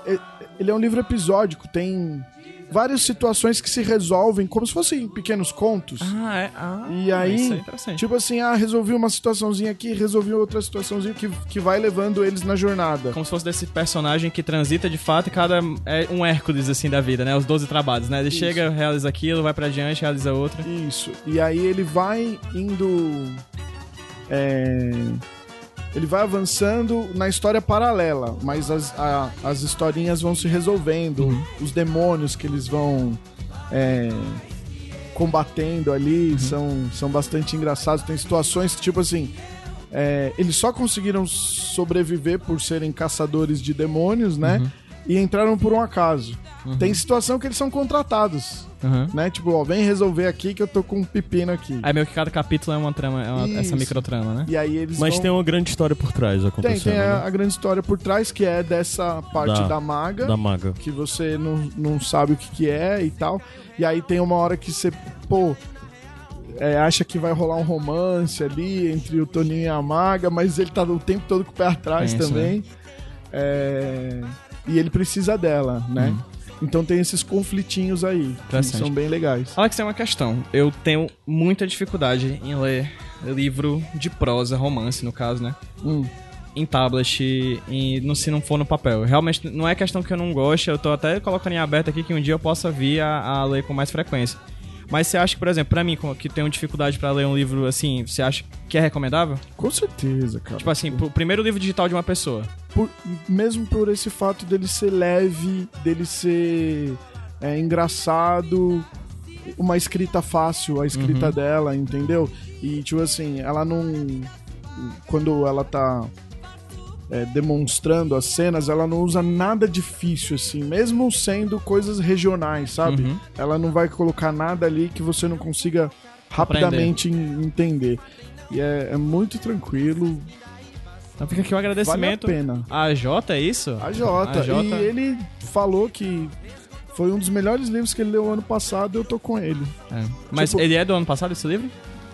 ele é um livro episódico, tem várias situações que se resolvem como se fossem pequenos contos. Ah, é. Ah, E aí, é. Tipo assim, ah, resolvi uma situaçãozinha aqui, resolvi outra situaçãozinha que, que vai levando eles na jornada. Como se fosse desse personagem que transita de fato e cada é um Hércules assim da vida, né? Os 12 trabalhos, né? Ele Isso. chega, realiza aquilo, vai pra diante, realiza outra. Isso. E aí ele vai indo. é, Ele vai avançando na história paralela, mas as, a- as historinhas vão se resolvendo. Os demônios que eles vão é, combatendo ali são, são bastante engraçados. Tem situações que, tipo assim. é, eles só conseguiram sobreviver por serem caçadores de demônios, né? E entraram por um acaso. Tem situação que eles são contratados Uhum. né? Tipo, ó, vem resolver aqui que eu tô com um pepino aqui. Aí meio que cada capítulo é uma trama, é uma- essa microtrama, né? E aí eles Mas vão... tem uma grande história por trás tem, acontecendo. tem a, né? a grande história por trás, que é dessa parte Da- da, maga, Da maga. que você não, não sabe o que, que é e tal. E aí tem uma hora que você, pô, é, acha que vai rolar um romance ali entre o Toninho e a maga, mas ele tá o tempo todo com o pé atrás Tem isso, também. É, E ele precisa dela, né? Então tem esses conflitinhos aí, que são bem legais. Alex, tem uma questão. Eu tenho muita dificuldade em ler livro de prosa, romance, no caso, né? Hum. Em tablet e no, se não for no papel. Realmente, não é questão que eu não goste, eu tô até colocando em aberto aqui que um dia eu possa vir a, a ler com mais frequência. Mas você acha que, por exemplo, pra mim, que tenho dificuldade pra ler um livro assim, você acha que é recomendável? Com certeza, cara. Tipo assim, o primeiro livro digital de uma pessoa. Por- mesmo por esse fato dele ser leve, dele ser é, engraçado, uma escrita fácil, a escrita dela, entendeu? E, tipo assim, ela não. Quando ela tá é, demonstrando as cenas, ela não usa nada difícil, assim, mesmo sendo coisas regionais, sabe? Uhum. Ela não vai colocar nada ali que você não consiga rapidamente en- entender. E é, é muito tranquilo, Então fica aqui o vale a agradecimento. pena. a Jota, é isso? A Jota. A Jota. E ele falou que foi um dos melhores livros que ele leu ano passado e eu tô com ele. É. Mas Tipo- ele é do ano passado, esse livro?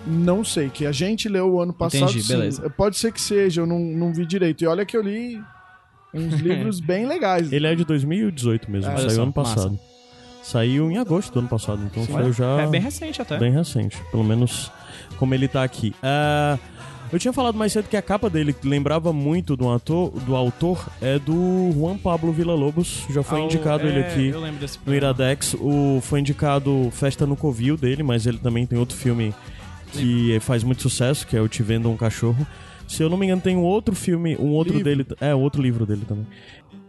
Não sei, que a gente leu o ano passado. Entendi, sim. beleza. Pode ser que seja, eu não, não vi direito. E olha que eu li uns (laughs) livros bem legais. Ele é de 2018 mesmo, É, saiu só, ano passado. Saiu em agosto do ano passado, então foi já É bem recente até. bem recente, pelo menos como ele tá aqui. Ah, eu tinha falado mais cedo que a capa dele lembrava muito do ator, do autor, é do Juan Pablo Villalobos, já foi Ah, indicado é, ele aqui no. Iradex. O, foi indicado Festa no Covil dele, mas ele também tem outro filme que faz muito sucesso, que é o Te Vendo um Cachorro. Se eu não me engano, tem um outro filme, um outro Livro. dele. É, outro livro dele também.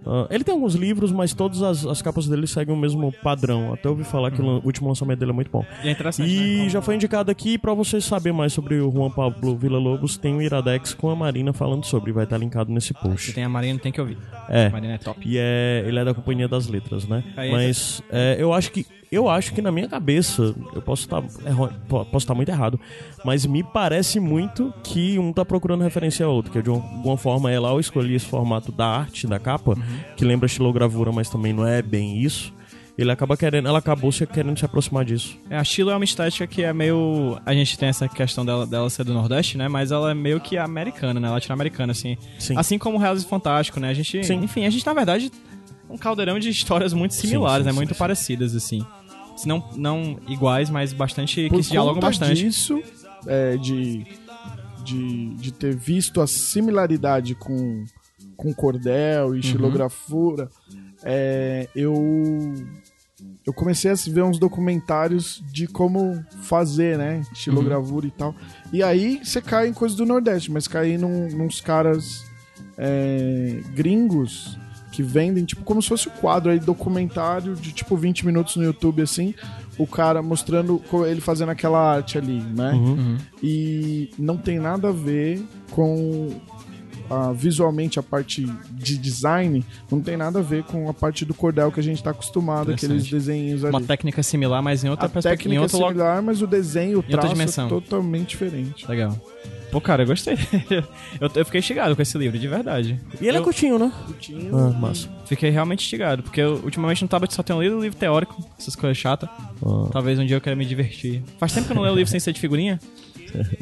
Ah, ele tem alguns livros, mas todas as, as capas dele seguem o mesmo padrão. Até ouvi falar que o último lançamento dele é muito bom. E é E né? já foi indicado aqui pra vocês saberem mais sobre o Juan Pablo Villa-Lobos, tem o Iradex com a Marina falando sobre, vai estar linkado nesse Se post. tem a Marina, tem que ouvir. É. A Marina é top. E é, ele é da Companhia das Letras, né? Aí Mas é, eu acho que eu acho que na minha cabeça, eu posso estar posso estar muito errado, mas me parece muito que um tá procurando referência ao outro, que de uma- alguma forma ela ao escolher esse formato da arte da capa, Uhum. que lembra estilogravura, mas também não é bem isso. Ele acaba querendo, ela acabou se querendo se aproximar disso. É, a Chilo é uma estética que é meio. A gente tem essa questão dela, dela ser do Nordeste, né? Mas ela é meio que americana, né? Latino-americana, assim. Sim. Assim como o Reais Fantástico, né? A gente. Sim. Enfim, a gente, na verdade, é um caldeirão de histórias muito similares, sim, né? sim, Muito sim. parecidas, assim. Se não, não iguais, mas bastante. Por que se dialogam bastante. disso, é, de, de, de ter visto a similaridade com, com cordel e xilografura, é, eu eu comecei a ver uns documentários de como fazer, né? Xilogravura e tal. E aí você cai em coisas do Nordeste, mas cai num, nos caras é, gringos que vendem, tipo, como se fosse um quadro aí, documentário de tipo 20 minutos no YouTube, assim, o cara mostrando ele fazendo aquela arte ali, né? E não tem nada a ver com ah, visualmente a parte de design, não tem nada a ver com a parte do cordel que a gente tá acostumado, aqueles desenhos ali. Uma técnica similar, mas em outra a perspectiva. Em técnica é outro similar, mas o desenho, o traço dimensão. é totalmente diferente. Legal. Pô, cara, eu gostei. (laughs) eu, eu fiquei instigado com esse livro, de verdade. E ele é Eu- curtinho, né? Curtinho. Ah, massa. Fiquei realmente instigado, porque eu, ultimamente no tablet só tenho lido livro teórico, essas coisas chatas. Ah. Talvez um dia eu queira me divertir. Faz tempo que eu não leio livro sem ser de figurinha. (laughs)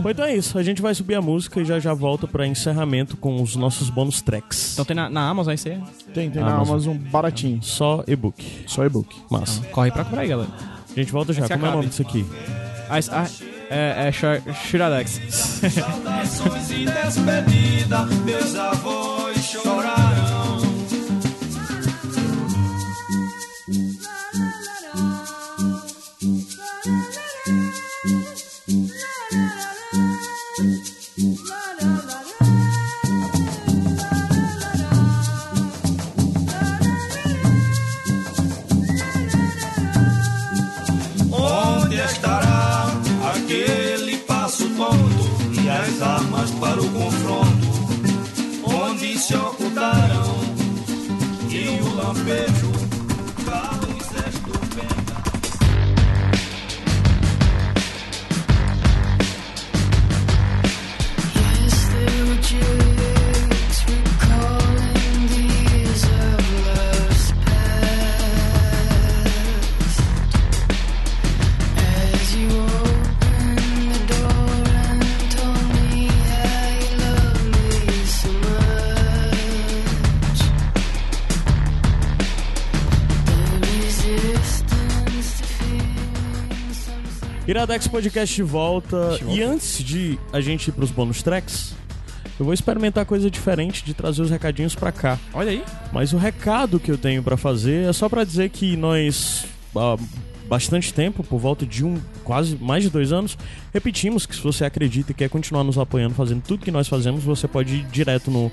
Bom, então é isso. A gente vai subir a música e já já volta pra encerramento com os nossos bônus tracks. Então tem na, na Amazon aí você. Tem, tem Ah, na mas- Amazon baratinho. Só e-book. Só e-book. Massa. Corre pra comprar aí, galera. A gente volta já. Como é o nome disso aqui? Isso- ah, é, é Shuradex. Saudações e despedida, meus avós e Iradex Podcast de volta. E antes de a gente ir pros bônus tracks, eu vou experimentar coisa diferente de trazer os recadinhos pra cá. Olha aí. Mas o recado que eu tenho pra fazer é só pra dizer que nós, há bastante tempo, por volta de um, quase mais de dois anos, repetimos que se você acredita e quer continuar nos apoiando, fazendo tudo que nós fazemos, você pode ir direto no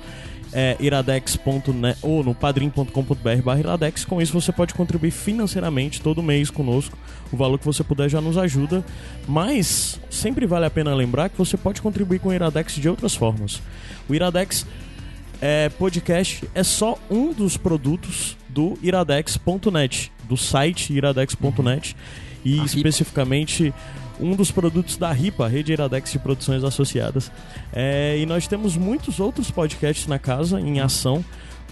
é, iradex.net ou no padrim.com.br barra iradex. Com isso você pode contribuir financeiramente todo mês conosco. O valor que você puder já nos ajuda. Mas sempre vale a pena lembrar que você pode contribuir com o Iradex de outras formas. O Iradex é, podcast é só um dos produtos do iradex.net, do site iradex.net e especificamente um dos produtos da RIPA, Rede Iradex de Produções Associadas. É, e nós temos muitos outros podcasts na casa em ação,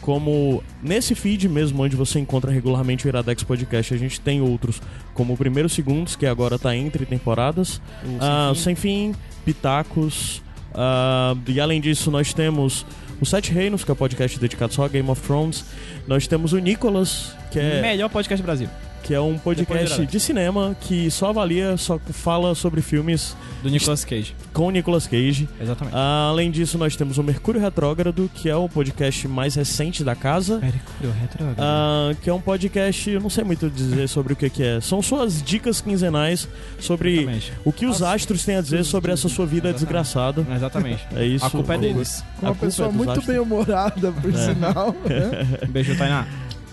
como nesse feed mesmo, onde você encontra regularmente o Iradex Podcast, a gente tem outros, como o Primeiro Segundos, que agora está entre temporadas, ah, o Sem Fim, Pitacos, ah, e além disso nós temos o Sete Reinos, que é o podcast dedicado só a Game of Thrones, nós temos o Nicolas, que é Melhor podcast do Brasil. Que é um podcast de cinema que só avalia, só fala sobre filmes Do Nicolas Cage. com Nicolas Cage. Exatamente. Ah, Além disso, nós temos o Mercúrio Retrógrado, que é o podcast mais recente da casa. Mercúrio Retrógrado. Ah, que é um podcast, eu não sei muito dizer sobre o que, que é. São suas dicas quinzenais sobre Exatamente. o que os astros têm a dizer sobre essa sua vida Exatamente. desgraçada. Exatamente. É isso. A culpa é deles. Uma A culpa pessoa é muito astros. bem humorada, por sinal. né? (laughs) Beijo, Tainá.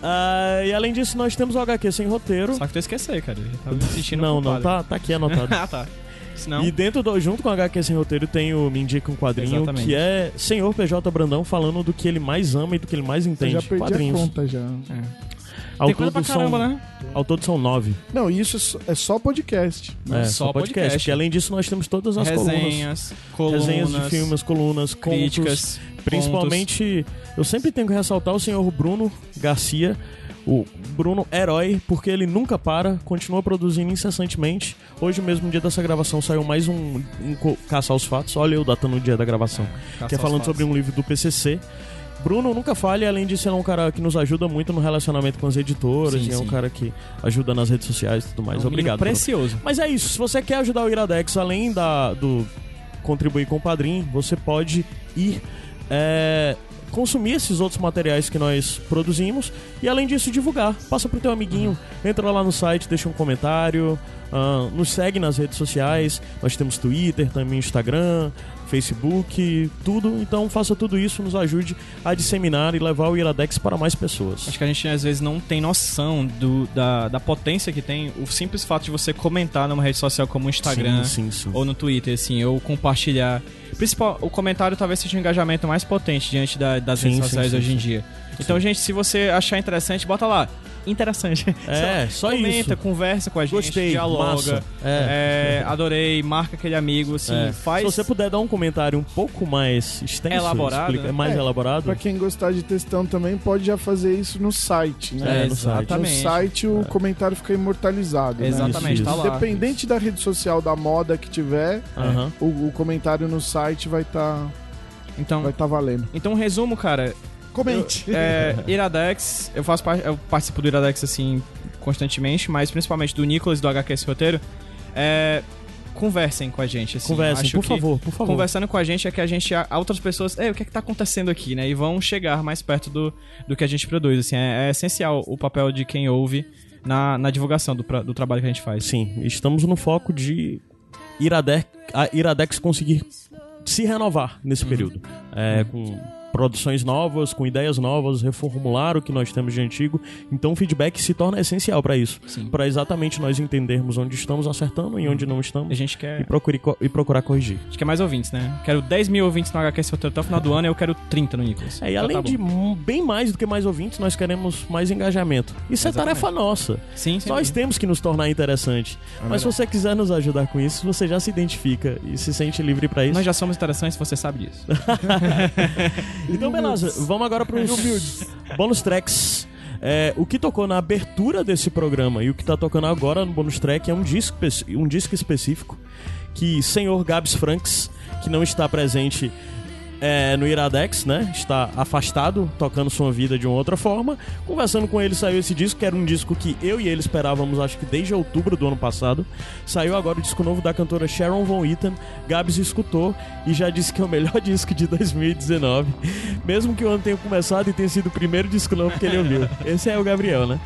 Ah, e além disso, nós temos o HQ sem roteiro. Só que tu esqueceu, cara. Eu tava me sentindo Não, não, tá, tá aqui anotado. (laughs) ah, tá. Senão... E dentro do, junto com o HQ Sem Roteiro tem o Me Indica um Quadrinho, Exatamente. que é Senhor PJ Brandão falando do que ele mais ama e do que ele mais Eu entende. já perdi quadrinhos. a conta já. Ao Tem coisa todo pra caramba, são, né? Ao todo são nove. Não, isso é só, é podcast. É, Só só podcast. podcast. Porque além disso nós temos todas as colunas. Resenhas, colunas, Resenhas de filmes, colunas, contos. Principalmente, eu sempre tenho que ressaltar o senhor Bruno Garcia, o Bruno herói, porque ele nunca para, continua produzindo incessantemente. Hoje mesmo, no dia dessa gravação, saiu mais um, um Caça aos Fatos. Olha eu datando o dia da gravação. Caça que é falando fatos. sobre um livro do PCC. Bruno nunca falha, além de ser um cara que nos ajuda muito no relacionamento com as editoras, Sim, e é um sim. cara que ajuda nas redes sociais e tudo mais. É um Obrigado. Bruno. Precioso. Mas é isso, se você quer ajudar o Iradex, além da, do contribuir com o Padrim, você pode ir é, consumir esses outros materiais que nós produzimos e além disso divulgar. Passa pro teu amiguinho, entra lá no site, deixa um comentário, ah, nos segue nas redes sociais. Nós temos Twitter, também Instagram, Facebook, tudo. Então faça tudo isso, nos ajude a disseminar e levar o Iradex para mais pessoas. Acho que a gente às vezes não tem noção do, da, da potência que tem o simples fato de você comentar numa rede social como o Instagram Sim, sim, sim. ou no Twitter, assim, ou compartilhar. Principal, o comentário talvez seja o engajamento mais potente diante da- das redes sociais hoje em dia. Então, gente, se você achar interessante, bota lá. Interessante. É, só Comenta, isso. conversa com a gente, Gostei, dialoga. É. É, adorei, marca aquele amigo, assim, É. faz. Se você puder dar um comentário um pouco mais extenso, Elaborado, explica- né? mais É, elaborado, Pra quem gostar de textão também, pode já fazer isso no site, né? É, no site. exatamente. No site o comentário fica imortalizado. né? Exatamente, Isso, tá isso. lá. Independente da rede social da moda que tiver, Aham. o, o comentário no site vai estar Então, vai tá valendo. então, resumo, cara. Comente. Eu- é, Iradex, eu faço eu participo do Iradex assim constantemente, mas principalmente do Nicolas e do HQ esse roteiro. É, conversem com a gente, assim. Conversem, por favor, por favor. Conversando com a gente é que a gente, a, outras pessoas, Ei, o que é que tá acontecendo aqui, né? E vão chegar mais perto do, do que a gente produz, assim. É, é essencial o papel de quem ouve na, na divulgação do, do trabalho que a gente faz. Sim, estamos no foco de Iradex, a Iradex conseguir se renovar nesse período. É, com produções novas, com ideias novas, reformular o que nós temos de antigo. Então o feedback se torna essencial para isso. Sim. Para exatamente nós entendermos onde estamos acertando e onde não estamos. A gente E, quer, procure, co- e procurar corrigir. a gente quer mais ouvintes, né? Quero 10 mil ouvintes no HQ esse roteiro até o final do ano e eu quero 30 no Nicolas. É, e Então além tá de bem mais do que mais ouvintes, nós queremos mais engajamento. Isso é Exatamente. tarefa nossa. Sim, sim. Nós temos que nos tornar interessante. Mas se você quiser nos ajudar com isso, você já se identifica e se sente livre para isso. Nós já somos interessantes, você sabe disso. (laughs) Então, beleza, vamos agora para os bônus tracks. É, o que tocou na abertura desse programa e o que tá tocando agora no bônus track é um disco, um disco específico que senhor Gabs Franks, que não está presente é, no Iradex, né? Está afastado, tocando sua vida de uma outra forma. Conversando com ele, saiu esse disco, que era um disco que eu e ele esperávamos, acho que desde outubro do ano passado. Saiu agora o disco novo da cantora Sharon Von Eaton. Gabs escutou e já disse que é o melhor (laughs) disco de 2019. Mesmo que o ano tenha começado e tenha sido o primeiro disco novo que ele ouviu. Esse é o Gabriel, né?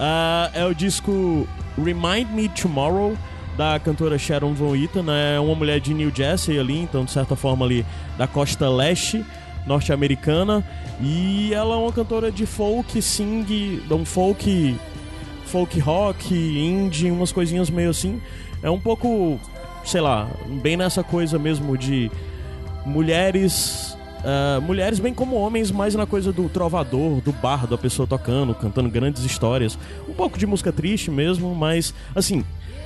Ah, é o disco Remind Me Tomorrow da cantora Sharon Von Eaton, né? é uma mulher de New Jersey ali, então de certa forma ali da costa leste norte-americana e ela é uma cantora de folk, sing, um folk, folk rock, indie, umas coisinhas meio assim. É um pouco, sei lá, bem nessa coisa mesmo de mulheres ah, mulheres bem como homens, mais na coisa do trovador, do bardo, a pessoa tocando, cantando grandes histórias. Um pouco de música triste mesmo, mas assim.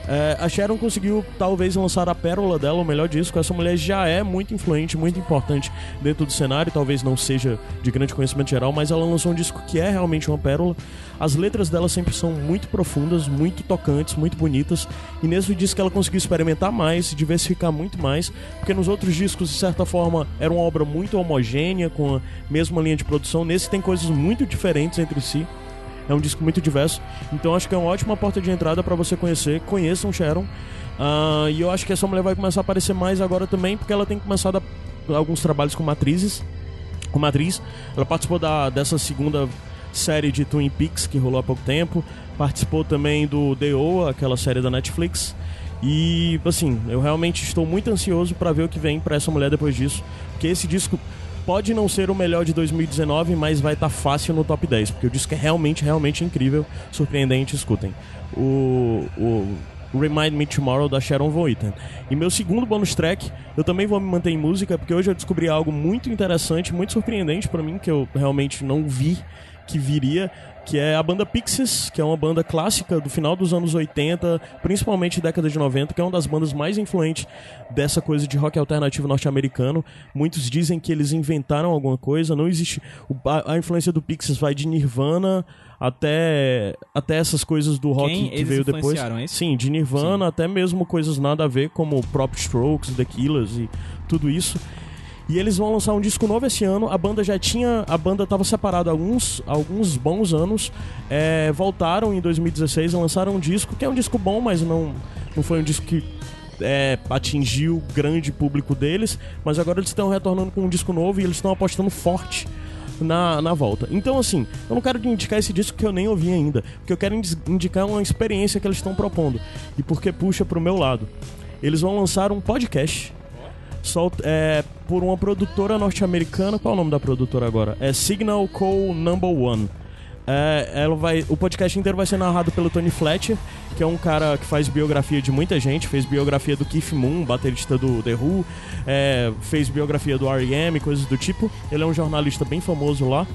É, a Sharon conseguiu talvez lançar a pérola dela, o melhor disco. Essa mulher já é muito influente, muito importante dentro do cenário. Talvez não seja de grande conhecimento geral, mas ela lançou um disco que é realmente uma pérola. As letras dela sempre são muito profundas, muito tocantes, muito bonitas. E nesse disco ela conseguiu experimentar mais, diversificar muito mais, porque nos outros discos, de certa forma, era uma obra muito homogênea, com a mesma linha de produção. Nesse tem coisas muito diferentes entre si. É um disco muito diverso. Então acho que é uma ótima porta de entrada para você conhecer. Conheçam Sharon. Ah, e eu acho que essa mulher vai começar a aparecer mais agora também, porque ela tem começado a, alguns trabalhos com atrizes. Como atriz. Ela participou da, dessa segunda série de Twin Peaks que rolou há pouco tempo. Participou também do The O, aquela série da Netflix. E assim, eu realmente estou muito ansioso para ver o que vem para essa mulher depois disso, porque esse disco pode não ser o melhor de 2019, mas vai estar fácil no top 10, porque o disco é realmente, realmente incrível, surpreendente, escutem. O, o Remind Me Tomorrow da Sharon Von Eaton. E meu segundo bonus track, eu também vou me manter em música, porque hoje eu descobri algo muito interessante, muito surpreendente para mim, que eu realmente não vi que viria, que é a banda Pixies, que é uma banda clássica do final dos anos 80, principalmente década de 90, que é uma das bandas mais influentes dessa coisa de rock alternativo norte-americano. Muitos dizem que eles inventaram alguma coisa, não existe. a, influência do Pixies vai de Nirvana até, até essas coisas do rock Quem que veio depois. influenciaram, é? Sim, de Nirvana até mesmo coisas nada a ver, como o próprio Strokes, The Killers e tudo isso. E eles vão lançar um disco novo esse ano. A banda já tinha. A banda estava separada há alguns, alguns bons anos. É, voltaram em 2016 e lançaram um disco, que é um disco bom, mas não, não foi um disco que é, atingiu o grande público deles, mas agora eles estão retornando com um disco novo e eles estão apostando forte na, na volta. Então, assim, eu não quero indicar esse disco que eu nem ouvi ainda, porque eu quero indi- indicar uma experiência que eles estão propondo e porque puxa pro meu lado. Eles vão lançar um podcast é, por uma produtora norte-americana. Qual é o nome da produtora agora? É Signal Co. Number One. É, ela vai, o podcast inteiro vai ser narrado pelo Tony Fletcher, que é um cara que faz biografia de muita gente. Fez biografia do Keith Moon, baterista do The Who, é, fez biografia do R.E.M., coisas do tipo. Ele é um jornalista bem famoso lá.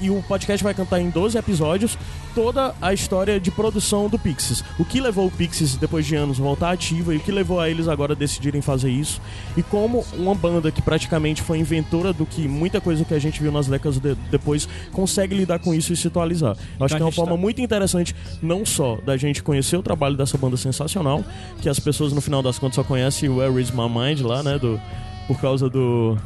E o podcast vai cantar em 12 episódios toda a história de produção do Pixies. O que levou o Pixies, depois de anos, a voltar ativa e o que levou a eles agora a decidirem fazer isso. E como uma banda que praticamente foi inventora do que muita coisa que a gente viu nas décadas de- depois consegue lidar com isso e se atualizar. Eu acho a que é uma forma tá- muito interessante, não só da gente conhecer o trabalho dessa banda sensacional, que as pessoas no final das contas só conhecem o Where Is My Mind lá, né? Do, por causa do.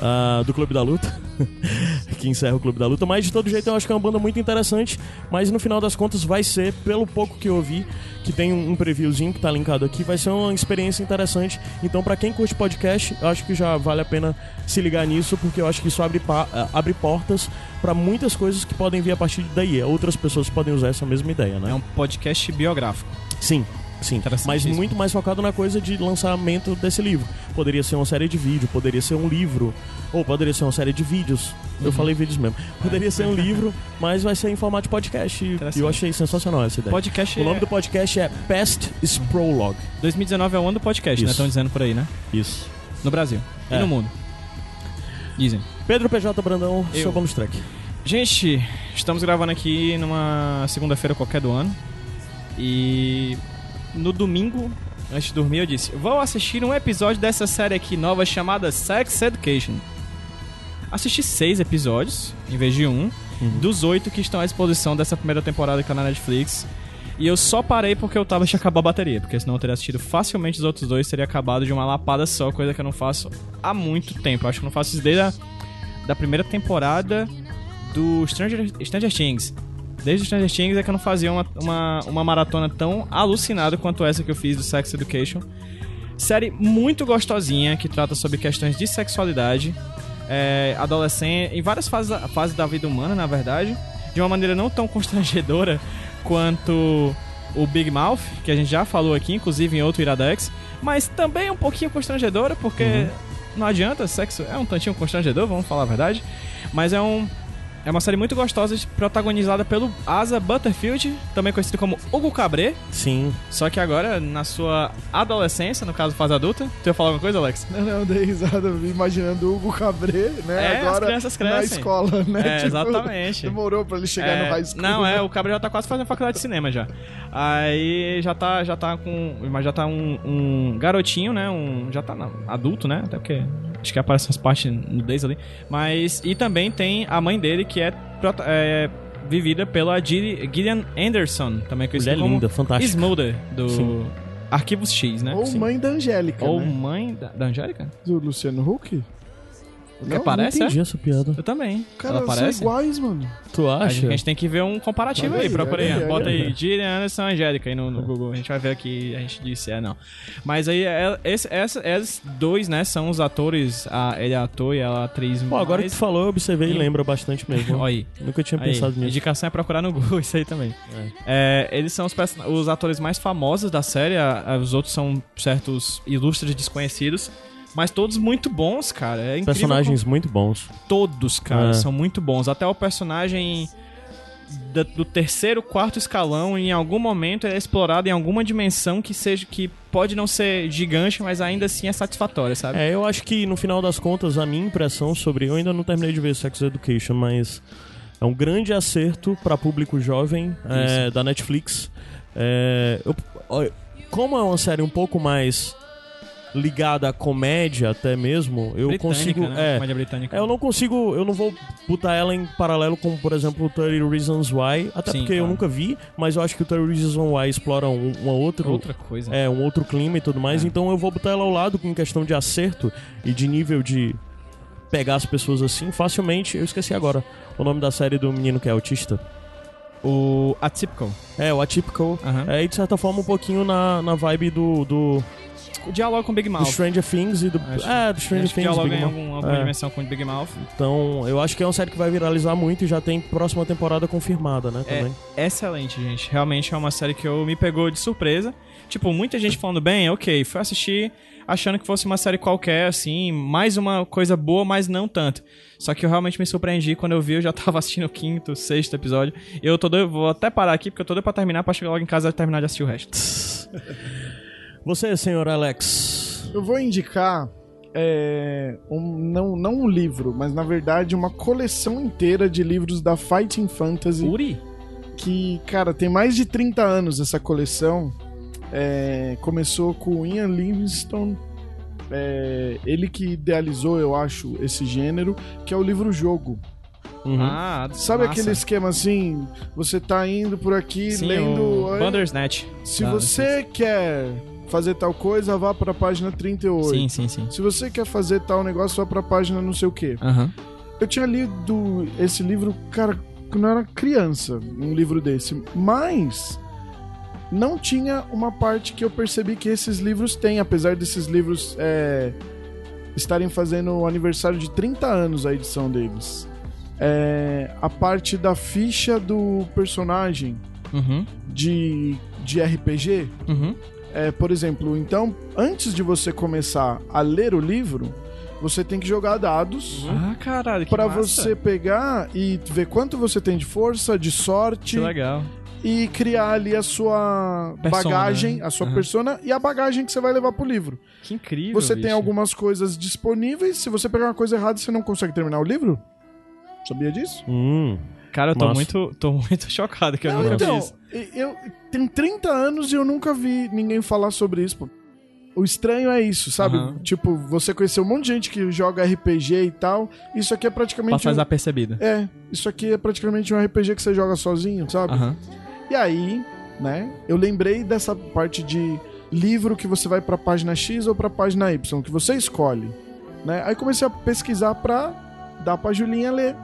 Ah, do Clube da Luta, (laughs) que encerra o Clube da Luta, mas de todo jeito eu acho que é uma banda muito interessante, mas no final das contas vai ser, pelo pouco que eu ouvi, que tem um previewzinho que tá linkado aqui, vai ser uma experiência interessante. Então, pra quem curte podcast, eu acho que já vale a pena se ligar nisso, porque eu acho que isso abre, ah, abre portas pra muitas coisas que podem vir a partir daí. Outras pessoas podem usar essa mesma ideia, né? É um podcast biográfico. Sim, sim. Mas muito mais focado na coisa de lançamento desse livro. Poderia ser uma série de vídeo, poderia ser um livro, ou poderia ser uma série de vídeos. Uhum. Eu falei vídeos mesmo. Poderia ser um (laughs) livro, mas vai ser em formato de podcast. E eu achei sensacional essa ideia. Podcast O nome é- do podcast é Past is Prologue. 2019 é o ano do podcast, né? Isso. Estão dizendo por aí, né? Isso. No Brasil. E É. no mundo. Dizem. Pedro PJ Brandão, Eu. seu bonus track. Gente, estamos gravando aqui numa segunda-feira qualquer do ano. E no domingo, antes de dormir, eu disse: Vou assistir um episódio dessa série aqui nova chamada Sex Education. Assisti seis episódios, em vez de um, dos oito que estão à disposição dessa primeira temporada que tá na Netflix. E eu só parei porque eu tava de acabar a bateria, porque senão eu teria assistido facilmente os outros dois, teria acabado de uma lapada só, coisa que eu não faço há muito tempo. Acho que eu não faço isso desde a da primeira temporada do Stranger, Stranger Things. Desde o Stranger Things é que eu não fazia uma, uma, uma maratona tão alucinada quanto essa que eu fiz do Sex Education. Série muito gostosinha, que trata sobre questões de sexualidade, é, adolescente, em várias fases, fases da vida humana, na verdade, de uma maneira não tão constrangedora (laughs) quanto o Big Mouth, que a gente já falou aqui, inclusive em outro Iradex, mas também um pouquinho constrangedora, porque não adianta, sexo é um tantinho constrangedor, vamos falar a verdade, mas é um é uma série muito gostosa, protagonizada pelo Asa Butterfield, também conhecido como Hugo Cabré, Sim. só que agora na sua adolescência, no caso fase adulta. Tu ia falar alguma coisa, Alex? Não, não, dei risada imaginando o Hugo Cabré, né? É, as Agora crianças na crescem. escola, né? É, (laughs) exatamente. Demorou pra ele chegar É, no high school. Não, é, o Cabra já tá quase fazendo faculdade de cinema já. Aí já tá, já tá com. Mas já tá um, um garotinho, né? Um. Já tá não, adulto, né? Até porque. Acho que aparecem as partes nudez ali. Mas. E também tem a mãe dele que é, é vivida pela Gilli- Gillian Anderson, também conhecida Mulher como linda, fantástica. Smolder, do Sim. Arquivos X, né? Ou Sim. mãe da Angélica, Ou né? mãe da, da Angélica? Do Luciano Huck? Que aparece, Não é? entendi essa piada. Eu também. Cara, Ela são aparece? iguais, mano. Tu A acha? gente, a gente tem que ver um comparativo aí, aí, procura aí. aí, Bota aí, Gillian Anderson Angélica aí no, no Google. A gente vai ver aqui, a gente disse é não. Mas aí, é, esse, essa, esses dois, né, são os atores. A, ele é ator e ela é atriz. Pô, agora que tu falou, eu observei e lembra bastante mesmo. (laughs) Olha aí. Nunca tinha Aí, pensado nisso. indicação é procurar no Google (laughs) isso aí também. É, eles são os, os atores mais famosos da série, a- a- os outros são certos ilustres desconhecidos, mas todos muito bons, cara. É incrível Personagens muito bons. como todos, cara, É. são muito bons. Até o personagem da- do terceiro, quarto escalão, em algum momento é explorado em alguma dimensão que seja que pode não ser gigante, mas ainda assim é satisfatória, sabe? É, eu acho que no final das contas, a minha impressão sobre. Eu ainda não terminei de ver Sex Education, mas é um grande acerto para público jovem é, da Netflix. É, eu- como é uma série um pouco mais ligada à comédia, até mesmo, eu Britânica, consigo. né? É, Comédia britânica. é, eu não consigo, eu não vou botar ela em paralelo com, por exemplo, o 30 Reasons Why, até Sim, porque eu claro. nunca vi, mas eu acho que o 30 Reasons Why explora um, uma outra, Outra coisa. é, um outro clima e tudo mais, É. então eu vou botar ela ao lado com questão de acerto e de nível de pegar as pessoas assim facilmente. Eu esqueci agora o nome da série do menino que é autista. O Atypical. É, o Atypical. Aham. É, e de certa forma um pouquinho na, na vibe do, do, O diálogo com Big do Mouth. Stranger Things e do. Acho- é, do Stranger Acho Things. dialoga Big em algum, alguma É. dimensão com Big Mouth. Então, eu acho que é uma série que vai viralizar muito e já tem próxima temporada confirmada, né? É Também. excelente, gente. Realmente é uma série que eu me pegou de surpresa. Tipo, muita gente falando bem, ok. Fui assistir achando que fosse uma série qualquer, assim, mais uma coisa boa, mas não tanto. Só que eu realmente me surpreendi quando eu vi, eu já (laughs) tava assistindo o quinto, sexto episódio. Eu tô doido, vou até parar aqui, porque eu tô doido pra terminar, pra chegar logo em casa e terminar de assistir o resto. (laughs) Você, senhor Alex. Eu vou indicar é, um, não, não um livro, mas na verdade uma coleção inteira de livros da Fighting Fantasy. Uri? que, cara, tem mais de 30 anos essa coleção. É, começou com o Ian Livingstone, é, ele que idealizou, eu acho, esse gênero, que é o livro-jogo. Uhum. Ah, Sabe massa. aquele esquema assim? Você tá indo por aqui Sim, lendo. o "Oi, Bandersnatch. Se Ah, você quer fazer tal coisa, vá pra página 38. Sim, sim, sim. Se você quer fazer tal negócio, vá pra página não sei o quê. Aham. Eu tinha lido esse livro, cara, quando eu era criança, um livro desse, mas não tinha uma parte que eu percebi que esses livros têm, apesar desses livros é, estarem fazendo o aniversário de 30 anos a edição deles. É, a parte da ficha do personagem Uhum. de, de RPG. Uhum. É, por exemplo, então, antes de você começar a ler o livro, você tem que jogar dados. Ah, caralho, que Pra massa. você pegar e ver quanto você tem de força, de sorte Que legal. e criar ali a sua Persona, bagagem, né? a sua Aham. persona e a bagagem que você vai levar pro livro. Que incrível, você tem bicho. algumas coisas disponíveis, se você pegar uma coisa errada, você não consegue terminar o livro? Sabia disso? Hum. Cara, eu tô muito, tô muito (laughs) chocado que eu Não, nunca então, vi isso. eu tem 30 anos e eu nunca vi ninguém falar sobre isso, pô. O estranho é isso, sabe? Aham. Tipo, você conheceu um monte de gente que joga RPG e tal. Isso aqui é praticamente. Passar um- desapercebido. É, isso aqui é praticamente um RPG que você joga sozinho, sabe? Aham. E aí, né, eu lembrei dessa parte de livro que você vai pra página X ou pra página Y, que você escolhe, né? Aí comecei a pesquisar pra dar pra Julinha ler,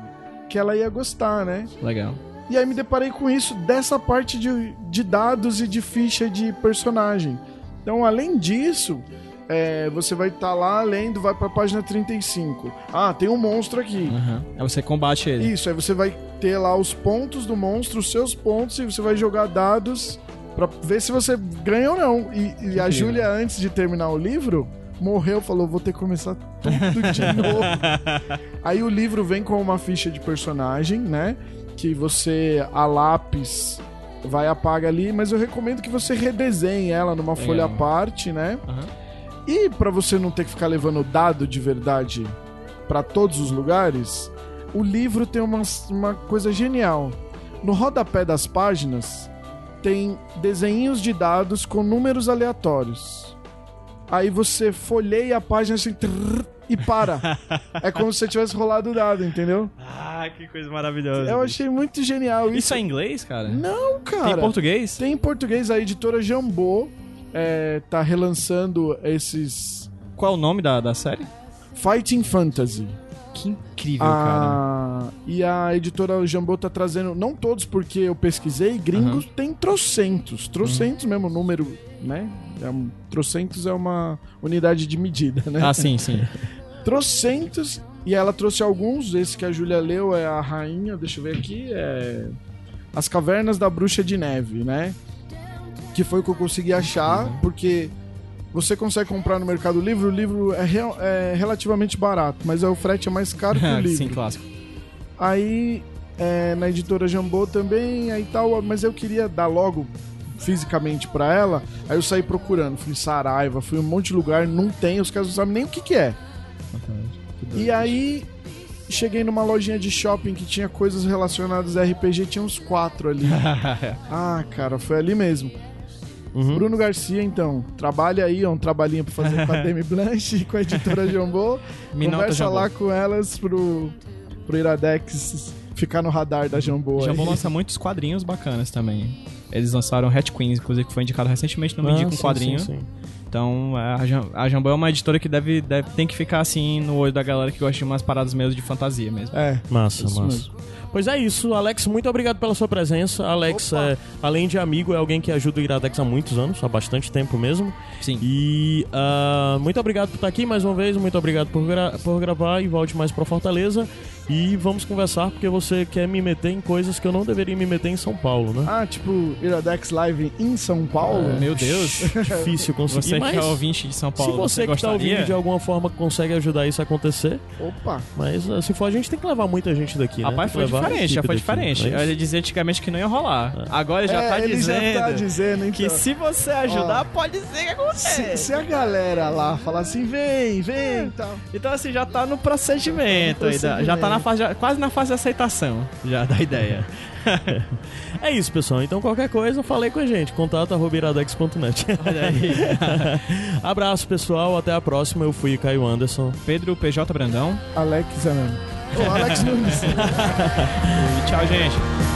que ela ia gostar, né? Legal. E aí me deparei com isso dessa parte de, de dados e de ficha de personagem. Então, além disso, é, você vai estar lá lendo, vai pra página 35. Ah, tem um monstro aqui. Aham. Aí você combate ele. Isso, aí você vai ter lá os pontos do monstro, os seus pontos, e você vai jogar dados pra ver se você ganha ou não. E, e a. Júlia, antes de terminar o livro, morreu, falou: vou ter que começar tudo de (laughs) novo. aí o livro vem com uma ficha de personagem, né? Que você, a lápis, vai apaga ali, mas eu recomendo que você redesenhe ela numa Legal. folha à parte, né? Aham. E pra você não ter que ficar levando dado de verdade pra todos os lugares, o livro tem uma, uma coisa genial. No rodapé das páginas tem desenhinhos de dados com números aleatórios. Aí você folheia a página assim trrr, e para. é como se você tivesse rolado o dado, entendeu? Ah, que coisa maravilhosa. Eu achei muito genial isso. Isso é em inglês, cara? Não, Tem cara. em português? Tem em português a editora Jambô é, tá relançando esses Qual é o nome da, da série? Fighting Fantasy. Que incrível, cara. Ah, e a editora Jambô tá trazendo, não todos porque eu pesquisei, gringos tem trocentos, trocentos mesmo número, né? É um, trocentos é uma unidade de medida, né? Ah, sim, sim. (laughs) Trocentos, e ela trouxe alguns, esse que a Júlia leu é a rainha, deixa eu ver aqui, é As Cavernas da Bruxa de Neve, né? Que foi o que eu consegui achar, porque você consegue comprar no Mercado Livre, o livro é, real- é relativamente barato, mas o frete é mais caro que o (laughs) livro. sim, clássico. Aí, é, na editora Jambô também, aí tal, mas eu queria dar logo fisicamente pra ela, aí eu saí procurando, fui em Saraiva, fui em um monte de lugar, não tem, os caras não sabem nem o que que é. E aí, cheguei numa lojinha de shopping que tinha coisas relacionadas a RPG, tinha uns quatro ali. (laughs) ah, cara, foi ali mesmo. Uhum. Bruno Garcia, então, trabalha aí, é um trabalhinho pra fazer com a (laughs) Demi Blanche e com a editora (laughs) Jambô. Conversa Jambô. lá com elas pro, pro Iradex ficar no radar da Jambô. Jambô aí. lança muitos quadrinhos bacanas também. Eles lançaram Hat Queens, inclusive, que foi indicado recentemente no Ah, Mindy com sim, quadrinho. sim, sim. Então, a, Jam- a Jambô é uma editora que deve, deve tem que ficar assim no olho da galera que gosta de umas paradas meio de fantasia mesmo. É, Massa, Isso massa. mesmo. Pois é isso, Alex, muito obrigado pela sua presença. Alex, é, além de amigo, é alguém que ajuda o Iradex há muitos anos, há bastante tempo mesmo. Sim. E ah, muito obrigado por estar aqui mais uma vez, muito obrigado por, gra- por gravar e volte mais pra Fortaleza. E vamos conversar porque você quer me meter em coisas que eu não deveria me meter em São Paulo, né? Ah, tipo, Iradex Live em São Paulo? Meu Deus. (laughs) Difícil conseguir, Você mas que é ouvinte de São Paulo, se você, você, que tá ouvindo gostaria? de alguma forma consegue ajudar isso a acontecer, Opa. mas ah, se for a gente tem que levar muita gente daqui, né? Rapaz, foi diferente, já foi daqui, diferente. não é isso? Ele dizia antigamente que não ia rolar. Agora ele já É, tá ele dizendo, já tá dizendo, então. que se você ajudar, pode ser que aconteça. Se, se a galera lá falar assim, vem, vem e tal. Então assim, já tá no procedimento, Já tá aí, já tá na fase, já- quase na fase de aceitação já da ideia. (laughs) É isso, pessoal. Então qualquer coisa, falei com a gente. Contato arroba iradex.net. (laughs) Olha aí. (laughs) Abraço, pessoal. Até a próxima. Eu fui Caio Anderson. Pedro PJ Brandão. Alex Anano. Ô, Alex Nunes. Tchau, gente.